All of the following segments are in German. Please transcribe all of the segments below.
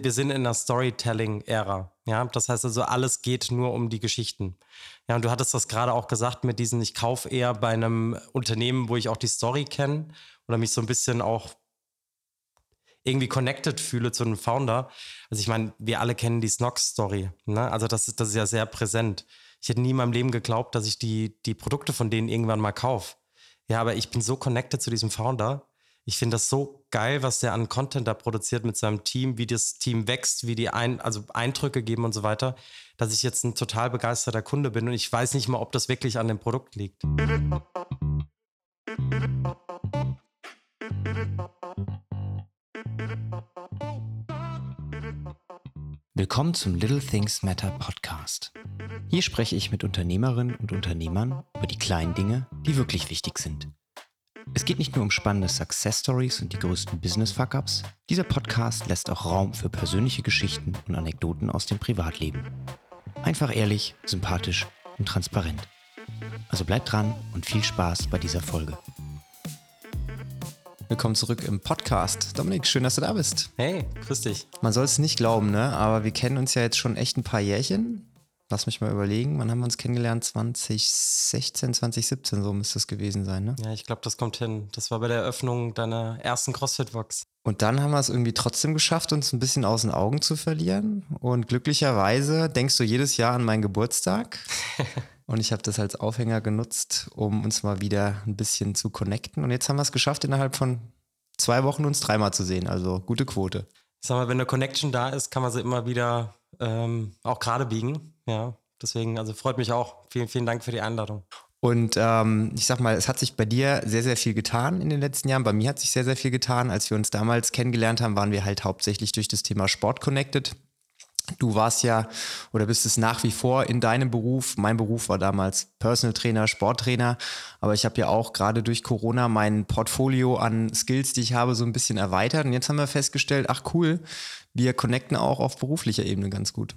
Wir sind in der Storytelling-Ära. Ja, das heißt also, alles geht nur um die Geschichten. Ja, und du hattest das gerade auch gesagt mit diesen, ich kaufe eher bei einem Unternehmen, wo ich auch die Story kenne oder mich so ein bisschen auch irgendwie connected fühle zu einem Founder. Also ich meine, wir alle kennen die Snox-Story. Ne? Also das ist, das ist ja sehr präsent. Ich hätte nie in meinem Leben geglaubt, dass ich die, die Produkte von denen irgendwann mal kaufe. Ja, aber ich bin so connected zu diesem Founder ich finde das so geil, was der an Content da produziert mit seinem Team, wie das Team wächst, wie die ein, also Eindrücke geben und so weiter, dass ich jetzt ein total begeisterter Kunde bin und ich weiß nicht mal, ob das wirklich an dem Produkt liegt. Willkommen zum Little Things Matter Podcast. Hier spreche ich mit Unternehmerinnen und Unternehmern über die kleinen Dinge, die wirklich wichtig sind. Es geht nicht nur um spannende Success Stories und die größten Business Fuck-ups. Dieser Podcast lässt auch Raum für persönliche Geschichten und Anekdoten aus dem Privatleben. Einfach ehrlich, sympathisch und transparent. Also bleibt dran und viel Spaß bei dieser Folge. Willkommen zurück im Podcast. Dominik, schön, dass du da bist. Hey, grüß dich. Man soll es nicht glauben, ne? Aber wir kennen uns ja jetzt schon echt ein paar Jährchen. Lass mich mal überlegen, wann haben wir uns kennengelernt? 2016, 2017, so müsste es gewesen sein, ne? Ja, ich glaube, das kommt hin. Das war bei der Eröffnung deiner ersten CrossFit-Box. Und dann haben wir es irgendwie trotzdem geschafft, uns ein bisschen aus den Augen zu verlieren. Und glücklicherweise denkst du jedes Jahr an meinen Geburtstag. Und ich habe das als Aufhänger genutzt, um uns mal wieder ein bisschen zu connecten. Und jetzt haben wir es geschafft, innerhalb von zwei Wochen uns dreimal zu sehen. Also gute Quote. Sag mal, wenn eine Connection da ist, kann man sie immer wieder ähm, auch gerade biegen. Ja, deswegen, also freut mich auch. Vielen, vielen Dank für die Einladung. Und ähm, ich sag mal, es hat sich bei dir sehr, sehr viel getan in den letzten Jahren. Bei mir hat sich sehr, sehr viel getan. Als wir uns damals kennengelernt haben, waren wir halt hauptsächlich durch das Thema Sport connected. Du warst ja oder bist es nach wie vor in deinem Beruf. Mein Beruf war damals Personal Trainer, Sporttrainer. Aber ich habe ja auch gerade durch Corona mein Portfolio an Skills, die ich habe, so ein bisschen erweitert. Und jetzt haben wir festgestellt, ach cool, wir connecten auch auf beruflicher Ebene ganz gut.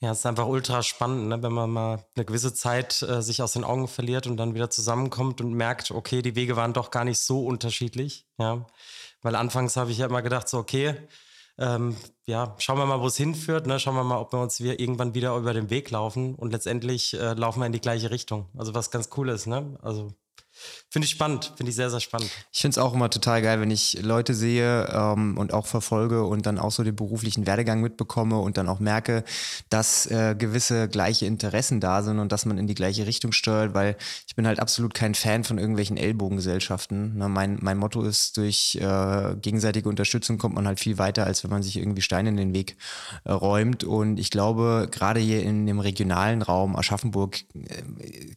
Ja, es ist einfach ultra spannend, ne? wenn man mal eine gewisse Zeit äh, sich aus den Augen verliert und dann wieder zusammenkommt und merkt, okay, die Wege waren doch gar nicht so unterschiedlich. Ja, weil anfangs habe ich ja immer gedacht, so okay, ähm, ja, schauen wir mal, wo es hinführt. Ne? Schauen wir mal, ob wir uns wir irgendwann wieder über den Weg laufen und letztendlich äh, laufen wir in die gleiche Richtung. Also was ganz cool ist, ne? Also Finde ich spannend, finde ich sehr, sehr spannend. Ich finde es auch immer total geil, wenn ich Leute sehe ähm, und auch verfolge und dann auch so den beruflichen Werdegang mitbekomme und dann auch merke, dass äh, gewisse gleiche Interessen da sind und dass man in die gleiche Richtung steuert, weil ich bin halt absolut kein Fan von irgendwelchen Ellbogengesellschaften. Ne? Mein, mein Motto ist, durch äh, gegenseitige Unterstützung kommt man halt viel weiter, als wenn man sich irgendwie Steine in den Weg äh, räumt. Und ich glaube, gerade hier in dem regionalen Raum Aschaffenburg äh,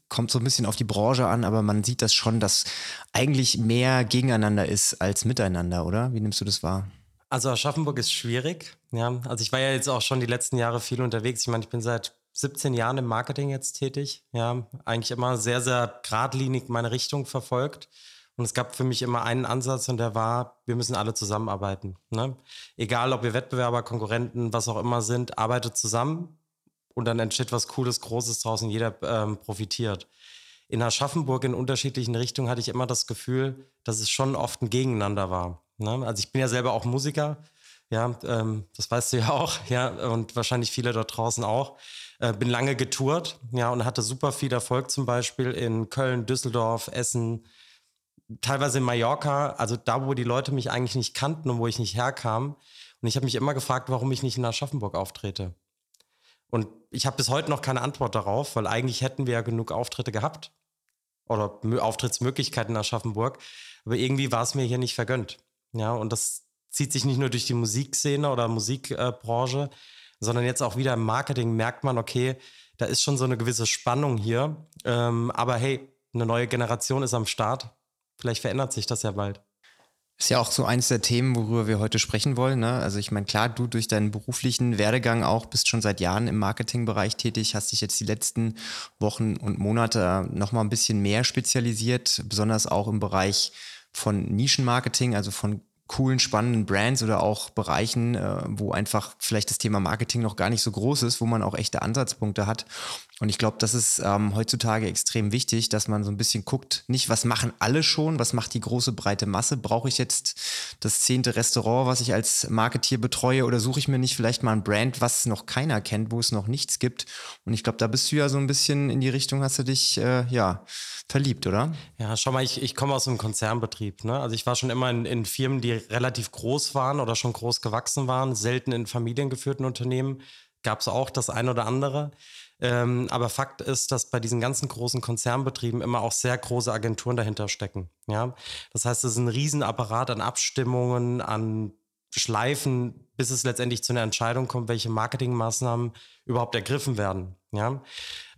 kommt so ein bisschen auf die Branche an, aber man sieht das das schon, dass eigentlich mehr gegeneinander ist als miteinander, oder? Wie nimmst du das wahr? Also Aschaffenburg ist schwierig. Ja, also ich war ja jetzt auch schon die letzten Jahre viel unterwegs. Ich meine, ich bin seit 17 Jahren im Marketing jetzt tätig. Ja, eigentlich immer sehr, sehr geradlinig meine Richtung verfolgt. Und es gab für mich immer einen Ansatz und der war, wir müssen alle zusammenarbeiten. Ne? Egal, ob wir Wettbewerber, Konkurrenten, was auch immer sind, arbeitet zusammen und dann entsteht was Cooles, Großes draußen, jeder ähm, profitiert in Aschaffenburg in unterschiedlichen Richtungen hatte ich immer das Gefühl, dass es schon oft ein Gegeneinander war. Ne? Also ich bin ja selber auch Musiker, ja, ähm, das weißt du ja auch, ja, und wahrscheinlich viele dort draußen auch. Äh, bin lange getourt, ja, und hatte super viel Erfolg zum Beispiel in Köln, Düsseldorf, Essen, teilweise in Mallorca, also da, wo die Leute mich eigentlich nicht kannten und wo ich nicht herkam. Und ich habe mich immer gefragt, warum ich nicht in Aschaffenburg auftrete. Und ich habe bis heute noch keine Antwort darauf, weil eigentlich hätten wir ja genug Auftritte gehabt oder Auftrittsmöglichkeiten in Aschaffenburg. Aber irgendwie war es mir hier nicht vergönnt. Ja, und das zieht sich nicht nur durch die Musikszene oder Musikbranche, sondern jetzt auch wieder im Marketing merkt man, okay, da ist schon so eine gewisse Spannung hier. Ähm, aber hey, eine neue Generation ist am Start. Vielleicht verändert sich das ja bald. Ist ja auch so eines der Themen, worüber wir heute sprechen wollen. Ne? Also ich meine, klar, du durch deinen beruflichen Werdegang auch bist schon seit Jahren im Marketingbereich tätig, hast dich jetzt die letzten Wochen und Monate nochmal ein bisschen mehr spezialisiert, besonders auch im Bereich von Nischenmarketing, also von coolen, spannenden Brands oder auch Bereichen, äh, wo einfach vielleicht das Thema Marketing noch gar nicht so groß ist, wo man auch echte Ansatzpunkte hat. Und ich glaube, das ist ähm, heutzutage extrem wichtig, dass man so ein bisschen guckt, nicht was machen alle schon, was macht die große breite Masse, brauche ich jetzt das zehnte Restaurant, was ich als Marketier betreue oder suche ich mir nicht vielleicht mal ein Brand, was noch keiner kennt, wo es noch nichts gibt. Und ich glaube, da bist du ja so ein bisschen in die Richtung, hast du dich äh, ja verliebt, oder? Ja, schau mal, ich, ich komme aus einem Konzernbetrieb. Ne? Also ich war schon immer in, in Firmen, die relativ groß waren oder schon groß gewachsen waren, selten in familiengeführten Unternehmen. Gab es auch das ein oder andere. Ähm, aber Fakt ist, dass bei diesen ganzen großen Konzernbetrieben immer auch sehr große Agenturen dahinter stecken. Ja? Das heißt, es ist ein Riesenapparat an Abstimmungen, an Schleifen, bis es letztendlich zu einer Entscheidung kommt, welche Marketingmaßnahmen überhaupt ergriffen werden. Ja?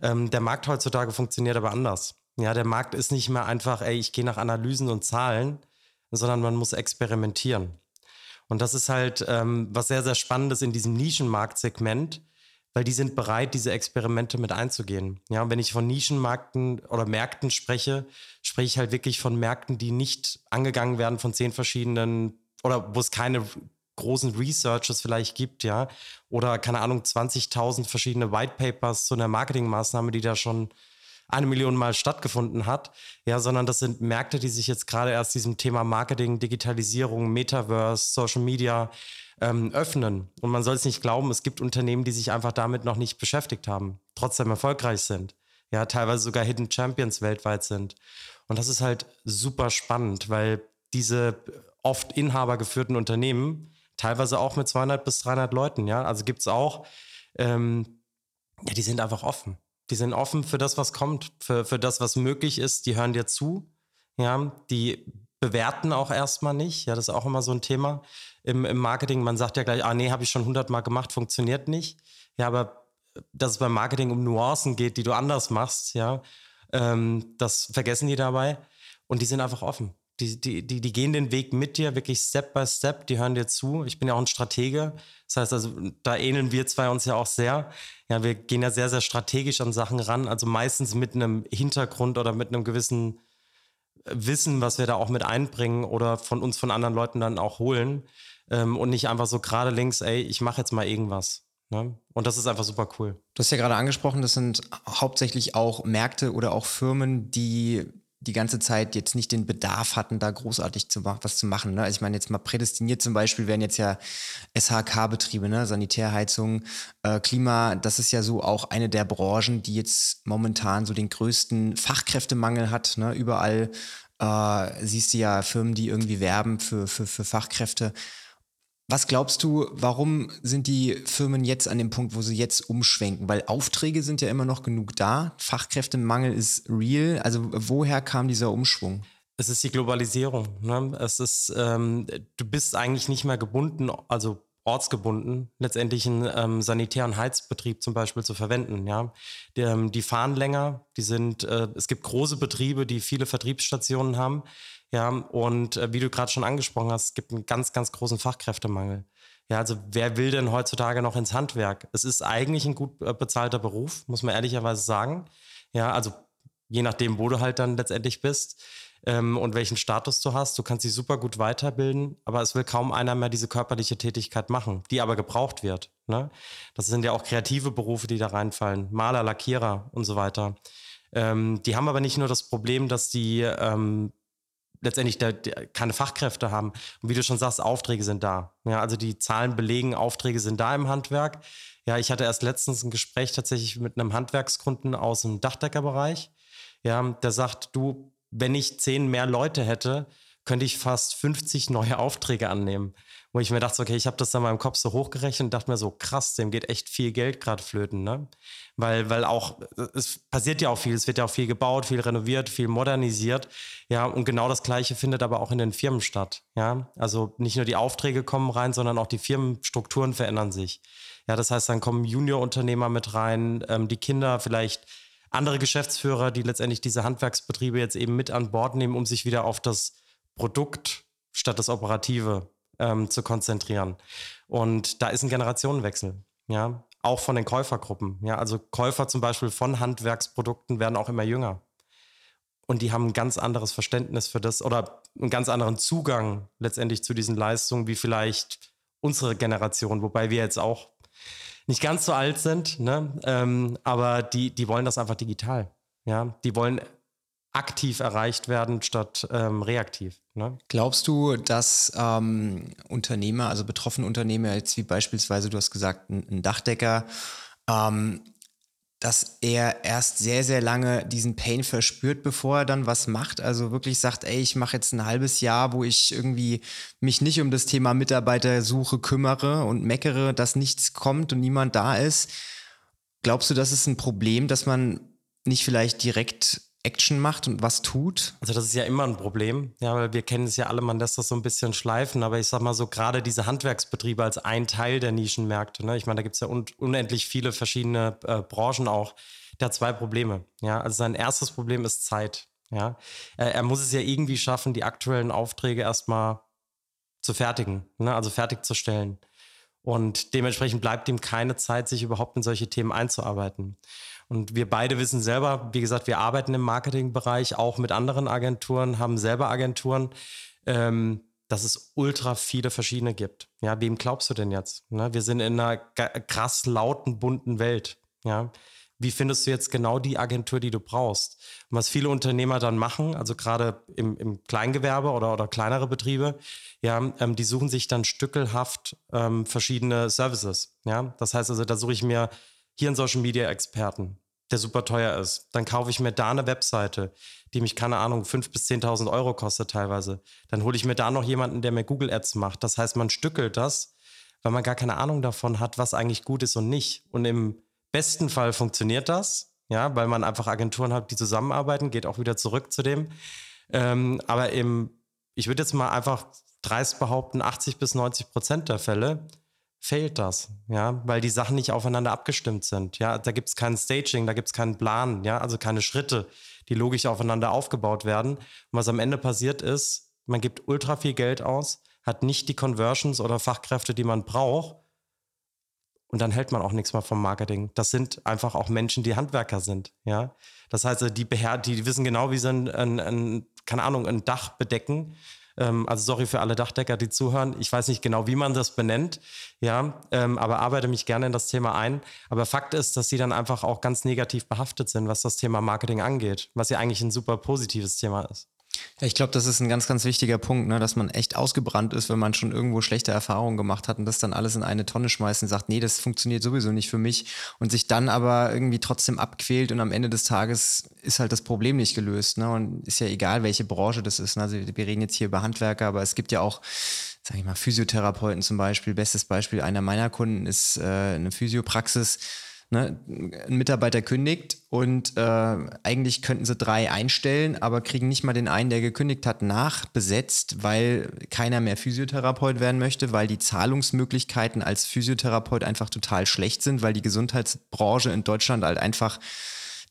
Ähm, der Markt heutzutage funktioniert aber anders. Ja, der Markt ist nicht mehr einfach, ey, ich gehe nach Analysen und Zahlen, sondern man muss experimentieren. Und das ist halt ähm, was sehr, sehr Spannendes in diesem Nischenmarktsegment, weil die sind bereit, diese Experimente mit einzugehen. Ja, und wenn ich von Nischenmärkten oder Märkten spreche, spreche ich halt wirklich von Märkten, die nicht angegangen werden von zehn verschiedenen oder wo es keine großen Researches vielleicht gibt, ja, oder keine Ahnung, 20.000 verschiedene White Papers zu einer Marketingmaßnahme, die da schon eine Million Mal stattgefunden hat, ja, sondern das sind Märkte, die sich jetzt gerade erst diesem Thema Marketing, Digitalisierung, Metaverse, Social Media ähm, öffnen. Und man soll es nicht glauben, es gibt Unternehmen, die sich einfach damit noch nicht beschäftigt haben, trotzdem erfolgreich sind. Ja, teilweise sogar Hidden Champions weltweit sind. Und das ist halt super spannend, weil diese oft inhabergeführten Unternehmen, teilweise auch mit 200 bis 300 Leuten, ja, also gibt es auch, ähm, ja, die sind einfach offen. Die sind offen für das, was kommt, für, für das, was möglich ist. Die hören dir zu. Ja, die bewerten auch erstmal nicht. Ja, das ist auch immer so ein Thema im, im Marketing. Man sagt ja gleich, ah nee, habe ich schon hundertmal gemacht, funktioniert nicht. Ja, aber dass es beim Marketing um Nuancen geht, die du anders machst, ja, ähm, das vergessen die dabei. Und die sind einfach offen. Die, die, die, die gehen den Weg mit dir, wirklich Step by Step, die hören dir zu. Ich bin ja auch ein Stratege. Das heißt also, da ähneln wir zwei uns ja auch sehr. Ja, wir gehen ja sehr, sehr strategisch an Sachen ran, also meistens mit einem Hintergrund oder mit einem gewissen Wissen, was wir da auch mit einbringen oder von uns von anderen Leuten dann auch holen ähm, und nicht einfach so gerade links, ey, ich mache jetzt mal irgendwas. Ne? Und das ist einfach super cool. Du hast ja gerade angesprochen, das sind hauptsächlich auch Märkte oder auch Firmen, die die ganze Zeit jetzt nicht den Bedarf hatten, da großartig zu was zu machen. Ne? Also ich meine, jetzt mal prädestiniert zum Beispiel wären jetzt ja SHK-Betriebe, ne? Sanitärheizung, äh, Klima, das ist ja so auch eine der Branchen, die jetzt momentan so den größten Fachkräftemangel hat. Ne? Überall äh, siehst du ja Firmen, die irgendwie werben für, für, für Fachkräfte. Was glaubst du, warum sind die Firmen jetzt an dem Punkt, wo sie jetzt umschwenken? Weil Aufträge sind ja immer noch genug da, Fachkräftemangel ist real. Also woher kam dieser Umschwung? Es ist die Globalisierung. Ne? Es ist, ähm, du bist eigentlich nicht mehr gebunden, also ortsgebunden, letztendlich einen ähm, sanitären Heizbetrieb zum Beispiel zu verwenden. Ja, die, ähm, die fahren länger. Die sind, äh, es gibt große Betriebe, die viele Vertriebsstationen haben. Ja, und äh, wie du gerade schon angesprochen hast, es gibt einen ganz, ganz großen Fachkräftemangel. Ja, also wer will denn heutzutage noch ins Handwerk? Es ist eigentlich ein gut äh, bezahlter Beruf, muss man ehrlicherweise sagen. Ja, also je nachdem, wo du halt dann letztendlich bist ähm, und welchen Status du hast. Du kannst dich super gut weiterbilden, aber es will kaum einer mehr diese körperliche Tätigkeit machen, die aber gebraucht wird. Ne? Das sind ja auch kreative Berufe, die da reinfallen. Maler, Lackierer und so weiter. Ähm, die haben aber nicht nur das Problem, dass die ähm, letztendlich der, keine Fachkräfte haben. Und wie du schon sagst, Aufträge sind da. Ja, also die Zahlen belegen, Aufträge sind da im Handwerk. Ja, ich hatte erst letztens ein Gespräch tatsächlich mit einem Handwerkskunden aus dem Dachdeckerbereich. Ja, der sagt, du, wenn ich zehn mehr Leute hätte, könnte ich fast 50 neue Aufträge annehmen wo ich mir dachte, okay, ich habe das dann mal im Kopf so hochgerechnet und dachte mir so, krass, dem geht echt viel Geld gerade flöten, ne? Weil, weil auch, es passiert ja auch viel, es wird ja auch viel gebaut, viel renoviert, viel modernisiert, ja, und genau das Gleiche findet aber auch in den Firmen statt, ja. Also nicht nur die Aufträge kommen rein, sondern auch die Firmenstrukturen verändern sich. Ja, das heißt, dann kommen Juniorunternehmer mit rein, ähm, die Kinder vielleicht andere Geschäftsführer, die letztendlich diese Handwerksbetriebe jetzt eben mit an Bord nehmen, um sich wieder auf das Produkt statt das Operative ähm, zu konzentrieren. Und da ist ein Generationenwechsel, ja, auch von den Käufergruppen. Ja, also Käufer zum Beispiel von Handwerksprodukten werden auch immer jünger. Und die haben ein ganz anderes Verständnis für das oder einen ganz anderen Zugang letztendlich zu diesen Leistungen wie vielleicht unsere Generation, wobei wir jetzt auch nicht ganz so alt sind, ne? Ähm, aber die, die wollen das einfach digital. Ja, die wollen aktiv erreicht werden statt ähm, reaktiv. Ne? Glaubst du, dass ähm, Unternehmer, also betroffene Unternehmer, jetzt wie beispielsweise, du hast gesagt, ein, ein Dachdecker, ähm, dass er erst sehr, sehr lange diesen Pain verspürt, bevor er dann was macht. Also wirklich sagt, ey, ich mache jetzt ein halbes Jahr, wo ich irgendwie mich nicht um das Thema Mitarbeitersuche kümmere und meckere, dass nichts kommt und niemand da ist. Glaubst du, das ist ein Problem, dass man nicht vielleicht direkt Action macht und was tut? Also das ist ja immer ein Problem, ja, weil wir kennen es ja alle, man lässt das so ein bisschen schleifen, aber ich sag mal so, gerade diese Handwerksbetriebe als ein Teil der Nischenmärkte, ne? ich meine, da gibt es ja un unendlich viele verschiedene äh, Branchen auch, der hat zwei Probleme, ja, also sein erstes Problem ist Zeit, ja, er, er muss es ja irgendwie schaffen, die aktuellen Aufträge erstmal zu fertigen, ne? also fertigzustellen und dementsprechend bleibt ihm keine Zeit, sich überhaupt in solche Themen einzuarbeiten. Und wir beide wissen selber, wie gesagt, wir arbeiten im Marketingbereich auch mit anderen Agenturen, haben selber Agenturen, ähm, dass es ultra viele verschiedene gibt. Ja, wem glaubst du denn jetzt? Ne? Wir sind in einer krass lauten, bunten Welt. Ja, wie findest du jetzt genau die Agentur, die du brauchst? Und was viele Unternehmer dann machen, also gerade im, im Kleingewerbe oder, oder kleinere Betriebe, ja, ähm, die suchen sich dann stückelhaft ähm, verschiedene Services. Ja, das heißt also, da suche ich mir hier einen Social Media Experten, der super teuer ist. Dann kaufe ich mir da eine Webseite, die mich, keine Ahnung, 5.000 bis 10.000 Euro kostet teilweise. Dann hole ich mir da noch jemanden, der mir Google Ads macht. Das heißt, man stückelt das, weil man gar keine Ahnung davon hat, was eigentlich gut ist und nicht. Und im besten Fall funktioniert das, ja, weil man einfach Agenturen hat, die zusammenarbeiten, geht auch wieder zurück zu dem. Ähm, aber im, ich würde jetzt mal einfach dreist behaupten, 80 bis 90 Prozent der Fälle fehlt das, ja, weil die Sachen nicht aufeinander abgestimmt sind. Ja, da gibt es kein Staging, da gibt es keinen Plan, ja, also keine Schritte, die logisch aufeinander aufgebaut werden. Und was am Ende passiert ist, man gibt ultra viel Geld aus, hat nicht die Conversions oder Fachkräfte, die man braucht. Und dann hält man auch nichts mehr vom Marketing. Das sind einfach auch Menschen, die Handwerker sind. Ja, das heißt, die, beher die wissen genau, wie sie ein, ein, ein keine Ahnung, ein Dach bedecken ähm, also sorry für alle Dachdecker, die zuhören. Ich weiß nicht genau, wie man das benennt, ja, ähm, aber arbeite mich gerne in das Thema ein. Aber Fakt ist, dass sie dann einfach auch ganz negativ behaftet sind, was das Thema Marketing angeht, was ja eigentlich ein super positives Thema ist. Ich glaube, das ist ein ganz, ganz wichtiger Punkt, ne, dass man echt ausgebrannt ist, wenn man schon irgendwo schlechte Erfahrungen gemacht hat und das dann alles in eine Tonne schmeißt und sagt, nee, das funktioniert sowieso nicht für mich und sich dann aber irgendwie trotzdem abquält und am Ende des Tages ist halt das Problem nicht gelöst. Ne, und ist ja egal, welche Branche das ist. Ne? Also wir reden jetzt hier über Handwerker, aber es gibt ja auch sage ich mal, Physiotherapeuten zum Beispiel. Bestes Beispiel einer meiner Kunden ist äh, eine Physiopraxis Ne, ein Mitarbeiter kündigt und äh, eigentlich könnten sie drei einstellen, aber kriegen nicht mal den einen, der gekündigt hat, nachbesetzt, weil keiner mehr Physiotherapeut werden möchte, weil die Zahlungsmöglichkeiten als Physiotherapeut einfach total schlecht sind, weil die Gesundheitsbranche in Deutschland halt einfach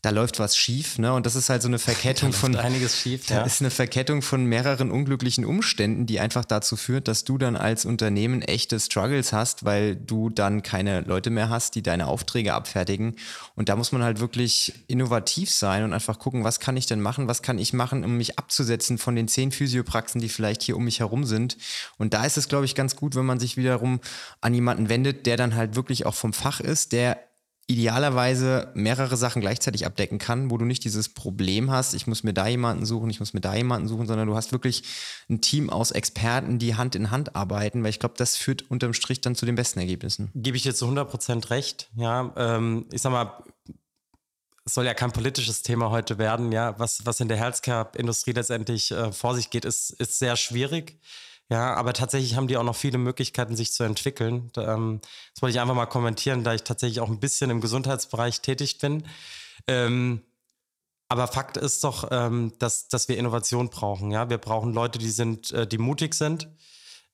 da läuft was schief, ne? Und das ist halt so eine Verkettung von einiges schief. Da ja. ist eine Verkettung von mehreren unglücklichen Umständen, die einfach dazu führt, dass du dann als Unternehmen echte Struggles hast, weil du dann keine Leute mehr hast, die deine Aufträge abfertigen. Und da muss man halt wirklich innovativ sein und einfach gucken, was kann ich denn machen, was kann ich machen, um mich abzusetzen von den zehn Physiopraxen, die vielleicht hier um mich herum sind. Und da ist es, glaube ich, ganz gut, wenn man sich wiederum an jemanden wendet, der dann halt wirklich auch vom Fach ist, der idealerweise mehrere Sachen gleichzeitig abdecken kann, wo du nicht dieses Problem hast, ich muss mir da jemanden suchen, ich muss mir da jemanden suchen, sondern du hast wirklich ein Team aus Experten, die Hand in Hand arbeiten, weil ich glaube, das führt unterm Strich dann zu den besten Ergebnissen. Gebe ich dir zu 100 Prozent recht. Ja, ähm, ich sag mal, es soll ja kein politisches Thema heute werden. Ja, was, was in der Healthcare-Industrie letztendlich äh, vor sich geht, ist, ist sehr schwierig. Ja, aber tatsächlich haben die auch noch viele Möglichkeiten, sich zu entwickeln. Ähm, das wollte ich einfach mal kommentieren, da ich tatsächlich auch ein bisschen im Gesundheitsbereich tätig bin. Ähm, aber Fakt ist doch, ähm, dass, dass wir Innovation brauchen. Ja, wir brauchen Leute, die sind, äh, die mutig sind,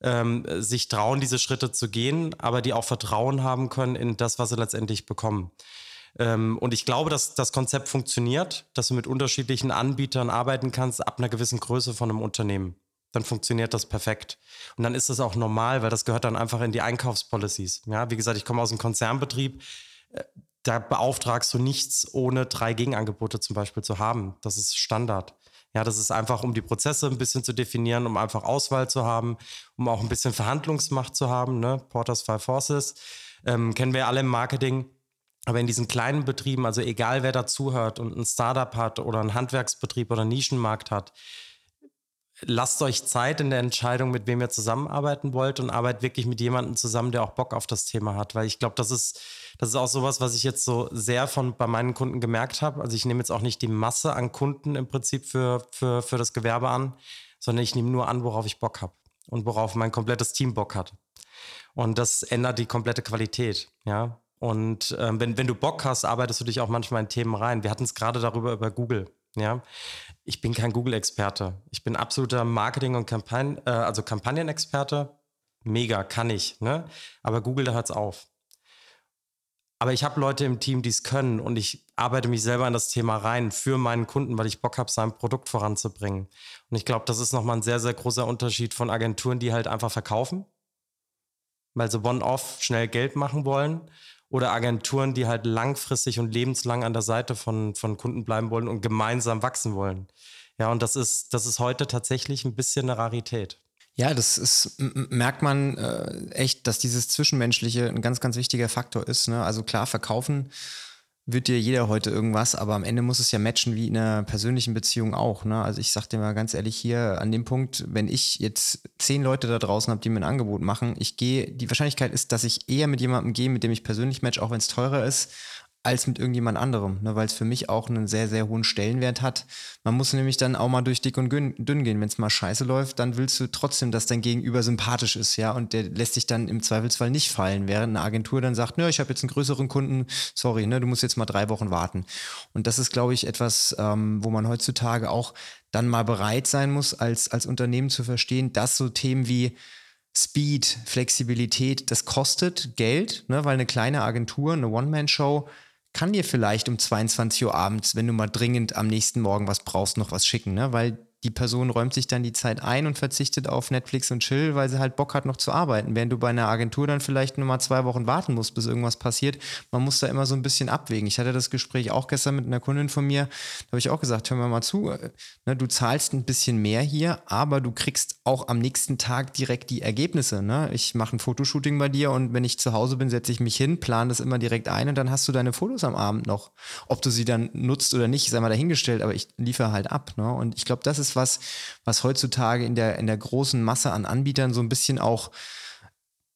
sich trauen, diese Schritte zu gehen, aber die auch Vertrauen haben können in das, was sie letztendlich bekommen. Und ich glaube, dass das Konzept funktioniert, dass du mit unterschiedlichen Anbietern arbeiten kannst ab einer gewissen Größe von einem Unternehmen dann funktioniert das perfekt. Und dann ist das auch normal, weil das gehört dann einfach in die Einkaufspolicies. Ja, wie gesagt, ich komme aus einem Konzernbetrieb. Äh, da beauftragst du nichts, ohne drei Gegenangebote zum Beispiel zu haben. Das ist Standard. Ja, das ist einfach, um die Prozesse ein bisschen zu definieren, um einfach Auswahl zu haben, um auch ein bisschen Verhandlungsmacht zu haben, ne? Porters Five Forces. Ähm, kennen wir alle im Marketing. Aber in diesen kleinen Betrieben, also egal wer dazuhört und ein Startup hat oder ein Handwerksbetrieb oder einen Nischenmarkt hat, lasst euch Zeit in der Entscheidung, mit wem ihr zusammenarbeiten wollt und arbeitet wirklich mit jemandem zusammen, der auch Bock auf das Thema hat. Weil ich glaube, das ist, das ist auch sowas, was ich jetzt so sehr von bei meinen Kunden gemerkt habe. Also ich nehme jetzt auch nicht die Masse an Kunden im Prinzip für, für, für das Gewerbe an, sondern ich nehme nur an, worauf ich Bock habe und worauf mein komplettes Team Bock hat. Und das ändert die komplette Qualität, ja. Und ähm, wenn, wenn du Bock hast, arbeitest du dich auch manchmal in Themen rein. Wir hatten es gerade darüber über Google. Ja, ich bin kein Google-Experte. Ich bin absoluter Marketing- und Kampagnen, äh, also Kampagnenexperte. Mega, kann ich. Ne? Aber Google, da hört es auf. Aber ich habe Leute im Team, die es können und ich arbeite mich selber in das Thema rein für meinen Kunden, weil ich Bock habe, sein Produkt voranzubringen. Und ich glaube, das ist nochmal ein sehr, sehr großer Unterschied von Agenturen, die halt einfach verkaufen, weil sie one-off schnell Geld machen wollen oder Agenturen, die halt langfristig und lebenslang an der Seite von, von Kunden bleiben wollen und gemeinsam wachsen wollen. Ja, und das ist, das ist heute tatsächlich ein bisschen eine Rarität. Ja, das ist, merkt man äh, echt, dass dieses Zwischenmenschliche ein ganz, ganz wichtiger Faktor ist. Ne? Also klar, verkaufen wird dir jeder heute irgendwas, aber am Ende muss es ja matchen wie in einer persönlichen Beziehung auch. Ne? Also ich sag dir mal ganz ehrlich hier an dem Punkt, wenn ich jetzt zehn Leute da draußen habe, die mir ein Angebot machen, ich gehe, die Wahrscheinlichkeit ist, dass ich eher mit jemandem gehe, mit dem ich persönlich match, auch wenn es teurer ist, als mit irgendjemand anderem, ne, weil es für mich auch einen sehr, sehr hohen Stellenwert hat. Man muss nämlich dann auch mal durch dick und dünn gehen. Wenn es mal scheiße läuft, dann willst du trotzdem, dass dein Gegenüber sympathisch ist, ja, und der lässt sich dann im Zweifelsfall nicht fallen, während eine Agentur dann sagt, ich habe jetzt einen größeren Kunden, sorry, ne, du musst jetzt mal drei Wochen warten. Und das ist, glaube ich, etwas, ähm, wo man heutzutage auch dann mal bereit sein muss, als, als Unternehmen zu verstehen, dass so Themen wie Speed, Flexibilität, das kostet Geld, ne, weil eine kleine Agentur, eine One-Man-Show, kann dir vielleicht um 22 Uhr abends, wenn du mal dringend am nächsten Morgen was brauchst, noch was schicken, ne? Weil die Person räumt sich dann die Zeit ein und verzichtet auf Netflix und Chill, weil sie halt Bock hat, noch zu arbeiten. Während du bei einer Agentur dann vielleicht nur mal zwei Wochen warten musst, bis irgendwas passiert. Man muss da immer so ein bisschen abwägen. Ich hatte das Gespräch auch gestern mit einer Kundin von mir. Da habe ich auch gesagt, hör mir mal zu, äh, ne, du zahlst ein bisschen mehr hier, aber du kriegst auch am nächsten Tag direkt die Ergebnisse. Ne? Ich mache ein Fotoshooting bei dir und wenn ich zu Hause bin, setze ich mich hin, plane das immer direkt ein und dann hast du deine Fotos am Abend noch. Ob du sie dann nutzt oder nicht, sei mal dahingestellt, aber ich liefere halt ab. Ne? Und ich glaube, das ist ist was, was heutzutage in der, in der großen Masse an Anbietern so ein bisschen auch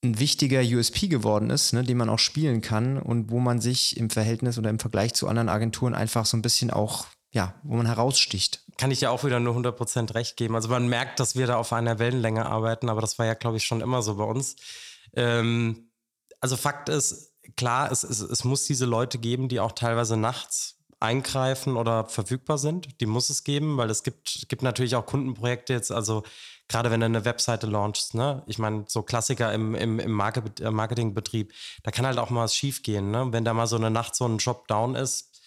ein wichtiger USP geworden ist, ne, den man auch spielen kann und wo man sich im Verhältnis oder im Vergleich zu anderen Agenturen einfach so ein bisschen auch, ja, wo man heraussticht. Kann ich ja auch wieder nur 100% recht geben. Also man merkt, dass wir da auf einer Wellenlänge arbeiten, aber das war ja, glaube ich, schon immer so bei uns. Ähm, also Fakt ist, klar, es, es, es muss diese Leute geben, die auch teilweise nachts eingreifen oder verfügbar sind. Die muss es geben, weil es gibt, gibt natürlich auch Kundenprojekte jetzt, also gerade wenn du eine Webseite launchst, ne? Ich meine, so Klassiker im, im, im Marketingbetrieb, da kann halt auch mal was schief gehen, ne? Wenn da mal so eine Nacht so ein Job down ist,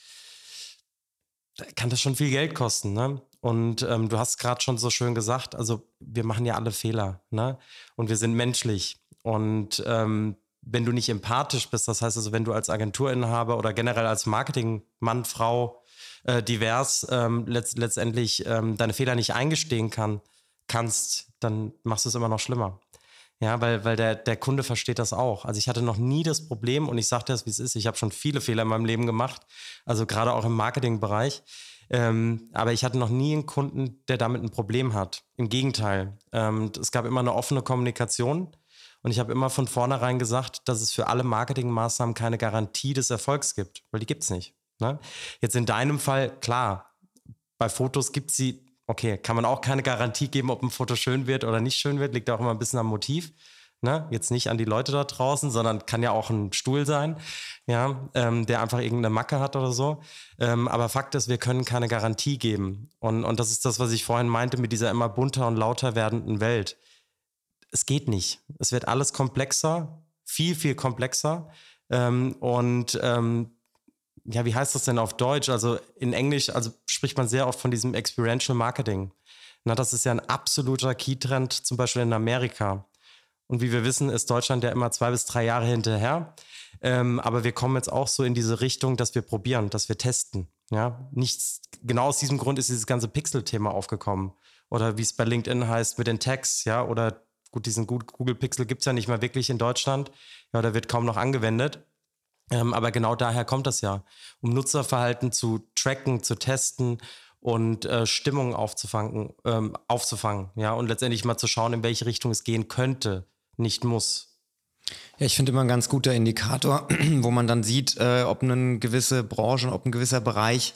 kann das schon viel Geld kosten, ne? Und ähm, du hast gerade schon so schön gesagt, also wir machen ja alle Fehler, ne? Und wir sind menschlich. Und ähm, wenn du nicht empathisch bist, das heißt also, wenn du als Agenturinhaber oder generell als Marketingmann, Frau äh, divers ähm, letzt, letztendlich ähm, deine Fehler nicht eingestehen kann, kannst, dann machst du es immer noch schlimmer. Ja, weil, weil der, der Kunde versteht das auch. Also ich hatte noch nie das Problem und ich sage das, wie es ist. Ich habe schon viele Fehler in meinem Leben gemacht, also gerade auch im Marketingbereich. Ähm, aber ich hatte noch nie einen Kunden, der damit ein Problem hat. Im Gegenteil. Ähm, es gab immer eine offene Kommunikation und ich habe immer von vornherein gesagt, dass es für alle Marketingmaßnahmen keine Garantie des Erfolgs gibt, weil die gibt es nicht. Ne? Jetzt in deinem Fall, klar, bei Fotos gibt sie, okay, kann man auch keine Garantie geben, ob ein Foto schön wird oder nicht schön wird, liegt auch immer ein bisschen am Motiv. Ne? Jetzt nicht an die Leute da draußen, sondern kann ja auch ein Stuhl sein, ja, ähm, der einfach irgendeine Macke hat oder so. Ähm, aber Fakt ist, wir können keine Garantie geben. Und, und das ist das, was ich vorhin meinte mit dieser immer bunter und lauter werdenden Welt es geht nicht. Es wird alles komplexer, viel, viel komplexer. Ähm, und ähm, ja, wie heißt das denn auf Deutsch? Also in Englisch, also spricht man sehr oft von diesem Experiential Marketing. Na, das ist ja ein absoluter Key-Trend, zum Beispiel in Amerika. Und wie wir wissen, ist Deutschland ja immer zwei bis drei Jahre hinterher. Ähm, aber wir kommen jetzt auch so in diese Richtung, dass wir probieren, dass wir testen. Ja, nichts, genau aus diesem Grund ist dieses ganze Pixel-Thema aufgekommen. Oder wie es bei LinkedIn heißt mit den Tags, ja, oder Gut, diesen Google Pixel gibt es ja nicht mehr wirklich in Deutschland. Ja, der wird kaum noch angewendet. Ähm, aber genau daher kommt das ja, um Nutzerverhalten zu tracken, zu testen und äh, Stimmung aufzufangen, ähm, aufzufangen, ja, und letztendlich mal zu schauen, in welche Richtung es gehen könnte, nicht muss. Ja, ich finde immer ein ganz guter Indikator, wo man dann sieht, äh, ob eine gewisse Branche, ob ein gewisser Bereich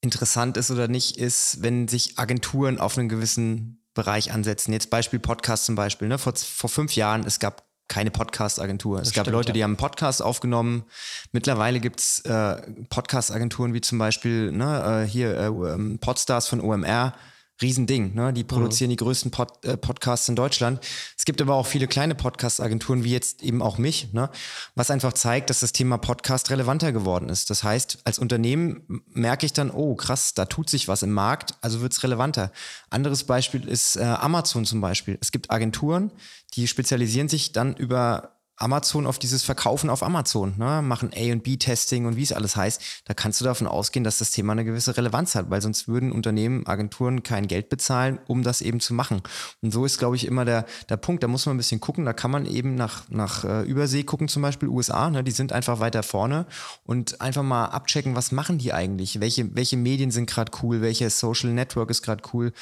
interessant ist oder nicht, ist, wenn sich Agenturen auf einen gewissen Bereich ansetzen. Jetzt Beispiel Podcast zum Beispiel. Ne? Vor, vor fünf Jahren, es gab keine Podcast-Agentur. Es gab stimmt, Leute, die haben einen Podcast aufgenommen. Mittlerweile gibt es äh, Podcast-Agenturen wie zum Beispiel ne, äh, hier äh, ähm, Podstars von OMR Riesending. Ne? Die produzieren mhm. die größten Pod, äh, Podcasts in Deutschland. Es gibt aber auch viele kleine Podcast-Agenturen, wie jetzt eben auch mich, ne? was einfach zeigt, dass das Thema Podcast relevanter geworden ist. Das heißt, als Unternehmen merke ich dann, oh krass, da tut sich was im Markt, also wird es relevanter. Anderes Beispiel ist äh, Amazon zum Beispiel. Es gibt Agenturen, die spezialisieren sich dann über Amazon auf dieses Verkaufen auf Amazon, ne? machen A und B-Testing und wie es alles heißt, da kannst du davon ausgehen, dass das Thema eine gewisse Relevanz hat, weil sonst würden Unternehmen, Agenturen kein Geld bezahlen, um das eben zu machen. Und so ist, glaube ich, immer der, der Punkt, da muss man ein bisschen gucken, da kann man eben nach, nach äh, Übersee gucken, zum Beispiel USA, ne? die sind einfach weiter vorne und einfach mal abchecken, was machen die eigentlich, welche, welche Medien sind gerade cool, welche Social Network ist gerade cool.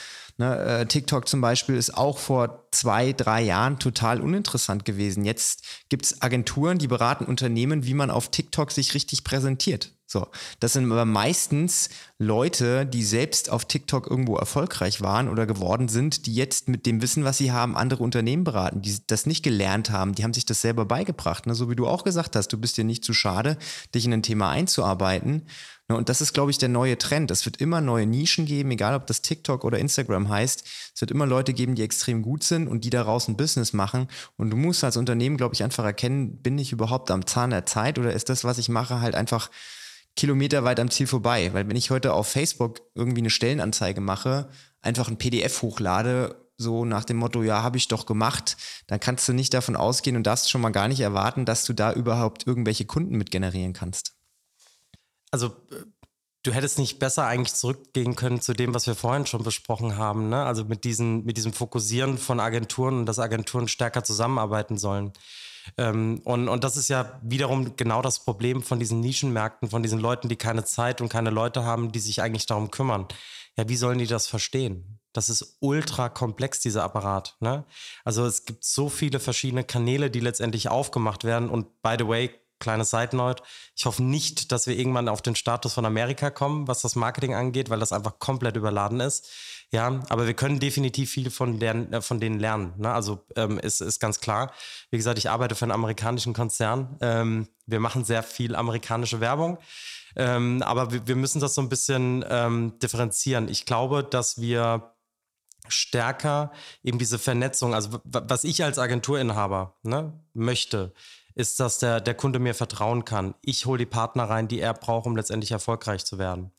Ne? Äh, TikTok zum Beispiel ist auch vor zwei, drei Jahren total uninteressant gewesen. Jetzt gibt es Agenturen, die beraten Unternehmen, wie man auf TikTok sich richtig präsentiert. So, das sind aber meistens Leute, die selbst auf TikTok irgendwo erfolgreich waren oder geworden sind, die jetzt mit dem Wissen, was sie haben, andere Unternehmen beraten, die das nicht gelernt haben, die haben sich das selber beigebracht. Ne? So wie du auch gesagt hast, du bist dir nicht zu schade, dich in ein Thema einzuarbeiten. Ne? Und das ist, glaube ich, der neue Trend. Es wird immer neue Nischen geben, egal ob das TikTok oder Instagram heißt. Es wird immer Leute geben, die extrem gut sind und die daraus ein Business machen. Und du musst als Unternehmen, glaube ich, einfach erkennen, bin ich überhaupt am Zahn der Zeit oder ist das, was ich mache, halt einfach Kilometer weit am Ziel vorbei. Weil wenn ich heute auf Facebook irgendwie eine Stellenanzeige mache, einfach ein PDF hochlade, so nach dem Motto, ja, habe ich doch gemacht, dann kannst du nicht davon ausgehen und darfst schon mal gar nicht erwarten, dass du da überhaupt irgendwelche Kunden mit generieren kannst. Also äh, du hättest nicht besser eigentlich zurückgehen können zu dem, was wir vorhin schon besprochen haben, ne? Also mit, diesen, mit diesem Fokussieren von Agenturen und dass Agenturen stärker zusammenarbeiten sollen. Ähm, und, und das ist ja wiederum genau das Problem von diesen Nischenmärkten, von diesen Leuten, die keine Zeit und keine Leute haben, die sich eigentlich darum kümmern. Ja, wie sollen die das verstehen? Das ist ultra komplex, dieser Apparat. Ne? Also es gibt so viele verschiedene Kanäle, die letztendlich aufgemacht werden. Und by the way, kleine Side Note, ich hoffe nicht, dass wir irgendwann auf den Status von Amerika kommen, was das Marketing angeht, weil das einfach komplett überladen ist. Ja, aber wir können definitiv viel von, deren, äh, von denen lernen. Ne? Also ähm, ist, ist ganz klar. Wie gesagt, ich arbeite für einen amerikanischen Konzern. Ähm, wir machen sehr viel amerikanische Werbung. Ähm, aber wir, wir, müssen das so ein bisschen ähm, differenzieren. Ich glaube, dass wir stärker eben diese Vernetzung, also was ich als Agenturinhaber ne, möchte, ist, dass der, der Kunde mir vertrauen kann. Ich hole die Partner rein, die er braucht, um letztendlich erfolgreich zu werden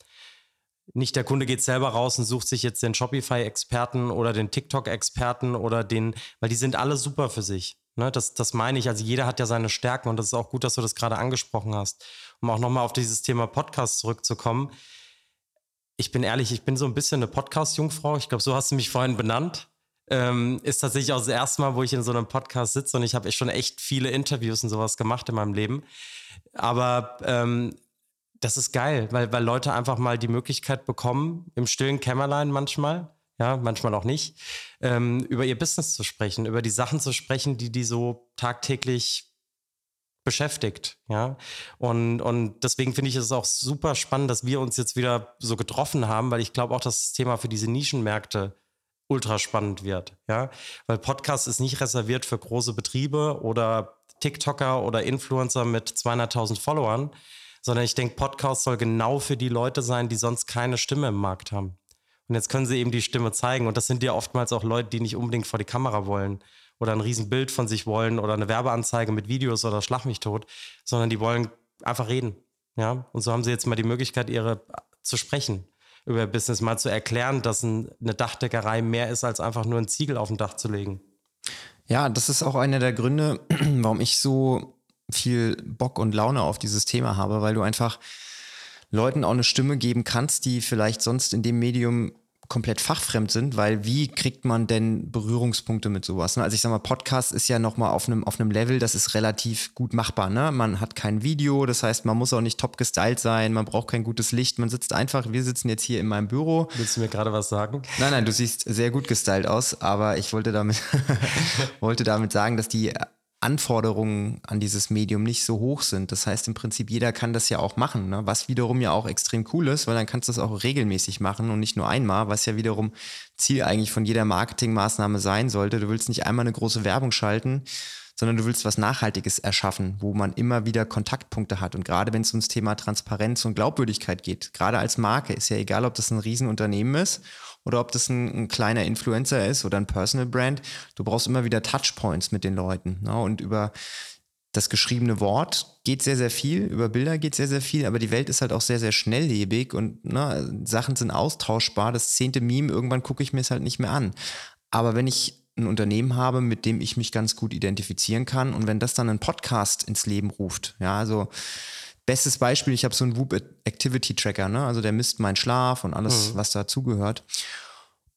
nicht der Kunde geht selber raus und sucht sich jetzt den Shopify-Experten oder den TikTok-Experten oder den, weil die sind alle super für sich. Ne, das, das meine ich. Also jeder hat ja seine Stärken und das ist auch gut, dass du das gerade angesprochen hast. Um auch nochmal auf dieses Thema Podcast zurückzukommen. Ich bin ehrlich, ich bin so ein bisschen eine Podcast-Jungfrau. Ich glaube, so hast du mich vorhin benannt. Ähm, ist tatsächlich auch das erste Mal, wo ich in so einem Podcast sitze und ich habe schon echt viele Interviews und sowas gemacht in meinem Leben. Aber ähm, das ist geil, weil, weil Leute einfach mal die Möglichkeit bekommen, im stillen Kämmerlein manchmal, ja, manchmal auch nicht, ähm, über ihr Business zu sprechen, über die Sachen zu sprechen, die die so tagtäglich beschäftigt, ja. Und, und deswegen finde ich es auch super spannend, dass wir uns jetzt wieder so getroffen haben, weil ich glaube auch, dass das Thema für diese Nischenmärkte ultra spannend wird, ja. Weil Podcast ist nicht reserviert für große Betriebe oder TikToker oder Influencer mit 200.000 Followern, sondern ich denke, Podcast soll genau für die Leute sein, die sonst keine Stimme im Markt haben. Und jetzt können sie eben die Stimme zeigen. Und das sind ja oftmals auch Leute, die nicht unbedingt vor die Kamera wollen oder ein Riesenbild von sich wollen oder eine Werbeanzeige mit Videos oder Schlag mich tot, sondern die wollen einfach reden. Ja, und so haben sie jetzt mal die Möglichkeit, ihre zu sprechen über Business, mal zu erklären, dass ein, eine Dachdeckerei mehr ist, als einfach nur ein Ziegel auf dem Dach zu legen. Ja, das ist auch einer der Gründe, warum ich so viel Bock und Laune auf dieses Thema habe, weil du einfach Leuten auch eine Stimme geben kannst, die vielleicht sonst in dem Medium komplett fachfremd sind, weil wie kriegt man denn Berührungspunkte mit sowas? Ne? Also ich sag mal, Podcast ist ja nochmal auf einem, auf einem Level, das ist relativ gut machbar. Ne? Man hat kein Video, das heißt, man muss auch nicht top gestylt sein, man braucht kein gutes Licht, man sitzt einfach, wir sitzen jetzt hier in meinem Büro. Willst du mir gerade was sagen? Nein, nein, du siehst sehr gut gestylt aus, aber ich wollte damit, wollte damit sagen, dass die Anforderungen an dieses Medium nicht so hoch sind. Das heißt im Prinzip, jeder kann das ja auch machen, ne? was wiederum ja auch extrem cool ist, weil dann kannst du das auch regelmäßig machen und nicht nur einmal, was ja wiederum Ziel eigentlich von jeder Marketingmaßnahme sein sollte. Du willst nicht einmal eine große Werbung schalten, sondern du willst was Nachhaltiges erschaffen, wo man immer wieder Kontaktpunkte hat. Und gerade wenn es ums Thema Transparenz und Glaubwürdigkeit geht, gerade als Marke, ist ja egal, ob das ein Riesenunternehmen ist oder ob das ein, ein, kleiner Influencer ist oder ein Personal Brand. Du brauchst immer wieder Touchpoints mit den Leuten. Ne? Und über das geschriebene Wort geht sehr, sehr viel, über Bilder geht sehr, sehr viel, aber die Welt ist halt auch sehr, sehr schnelllebig und ne, Sachen sind austauschbar. Das zehnte Meme, irgendwann gucke ich mir es halt nicht mehr an. Aber wenn ich ein Unternehmen habe, mit dem ich mich ganz gut identifizieren kann und wenn das dann einen Podcast ins Leben ruft, ja, also Bestes Beispiel, ich habe so einen Whoop Activity Tracker, ne? also der misst meinen Schlaf und alles, mhm. was dazugehört.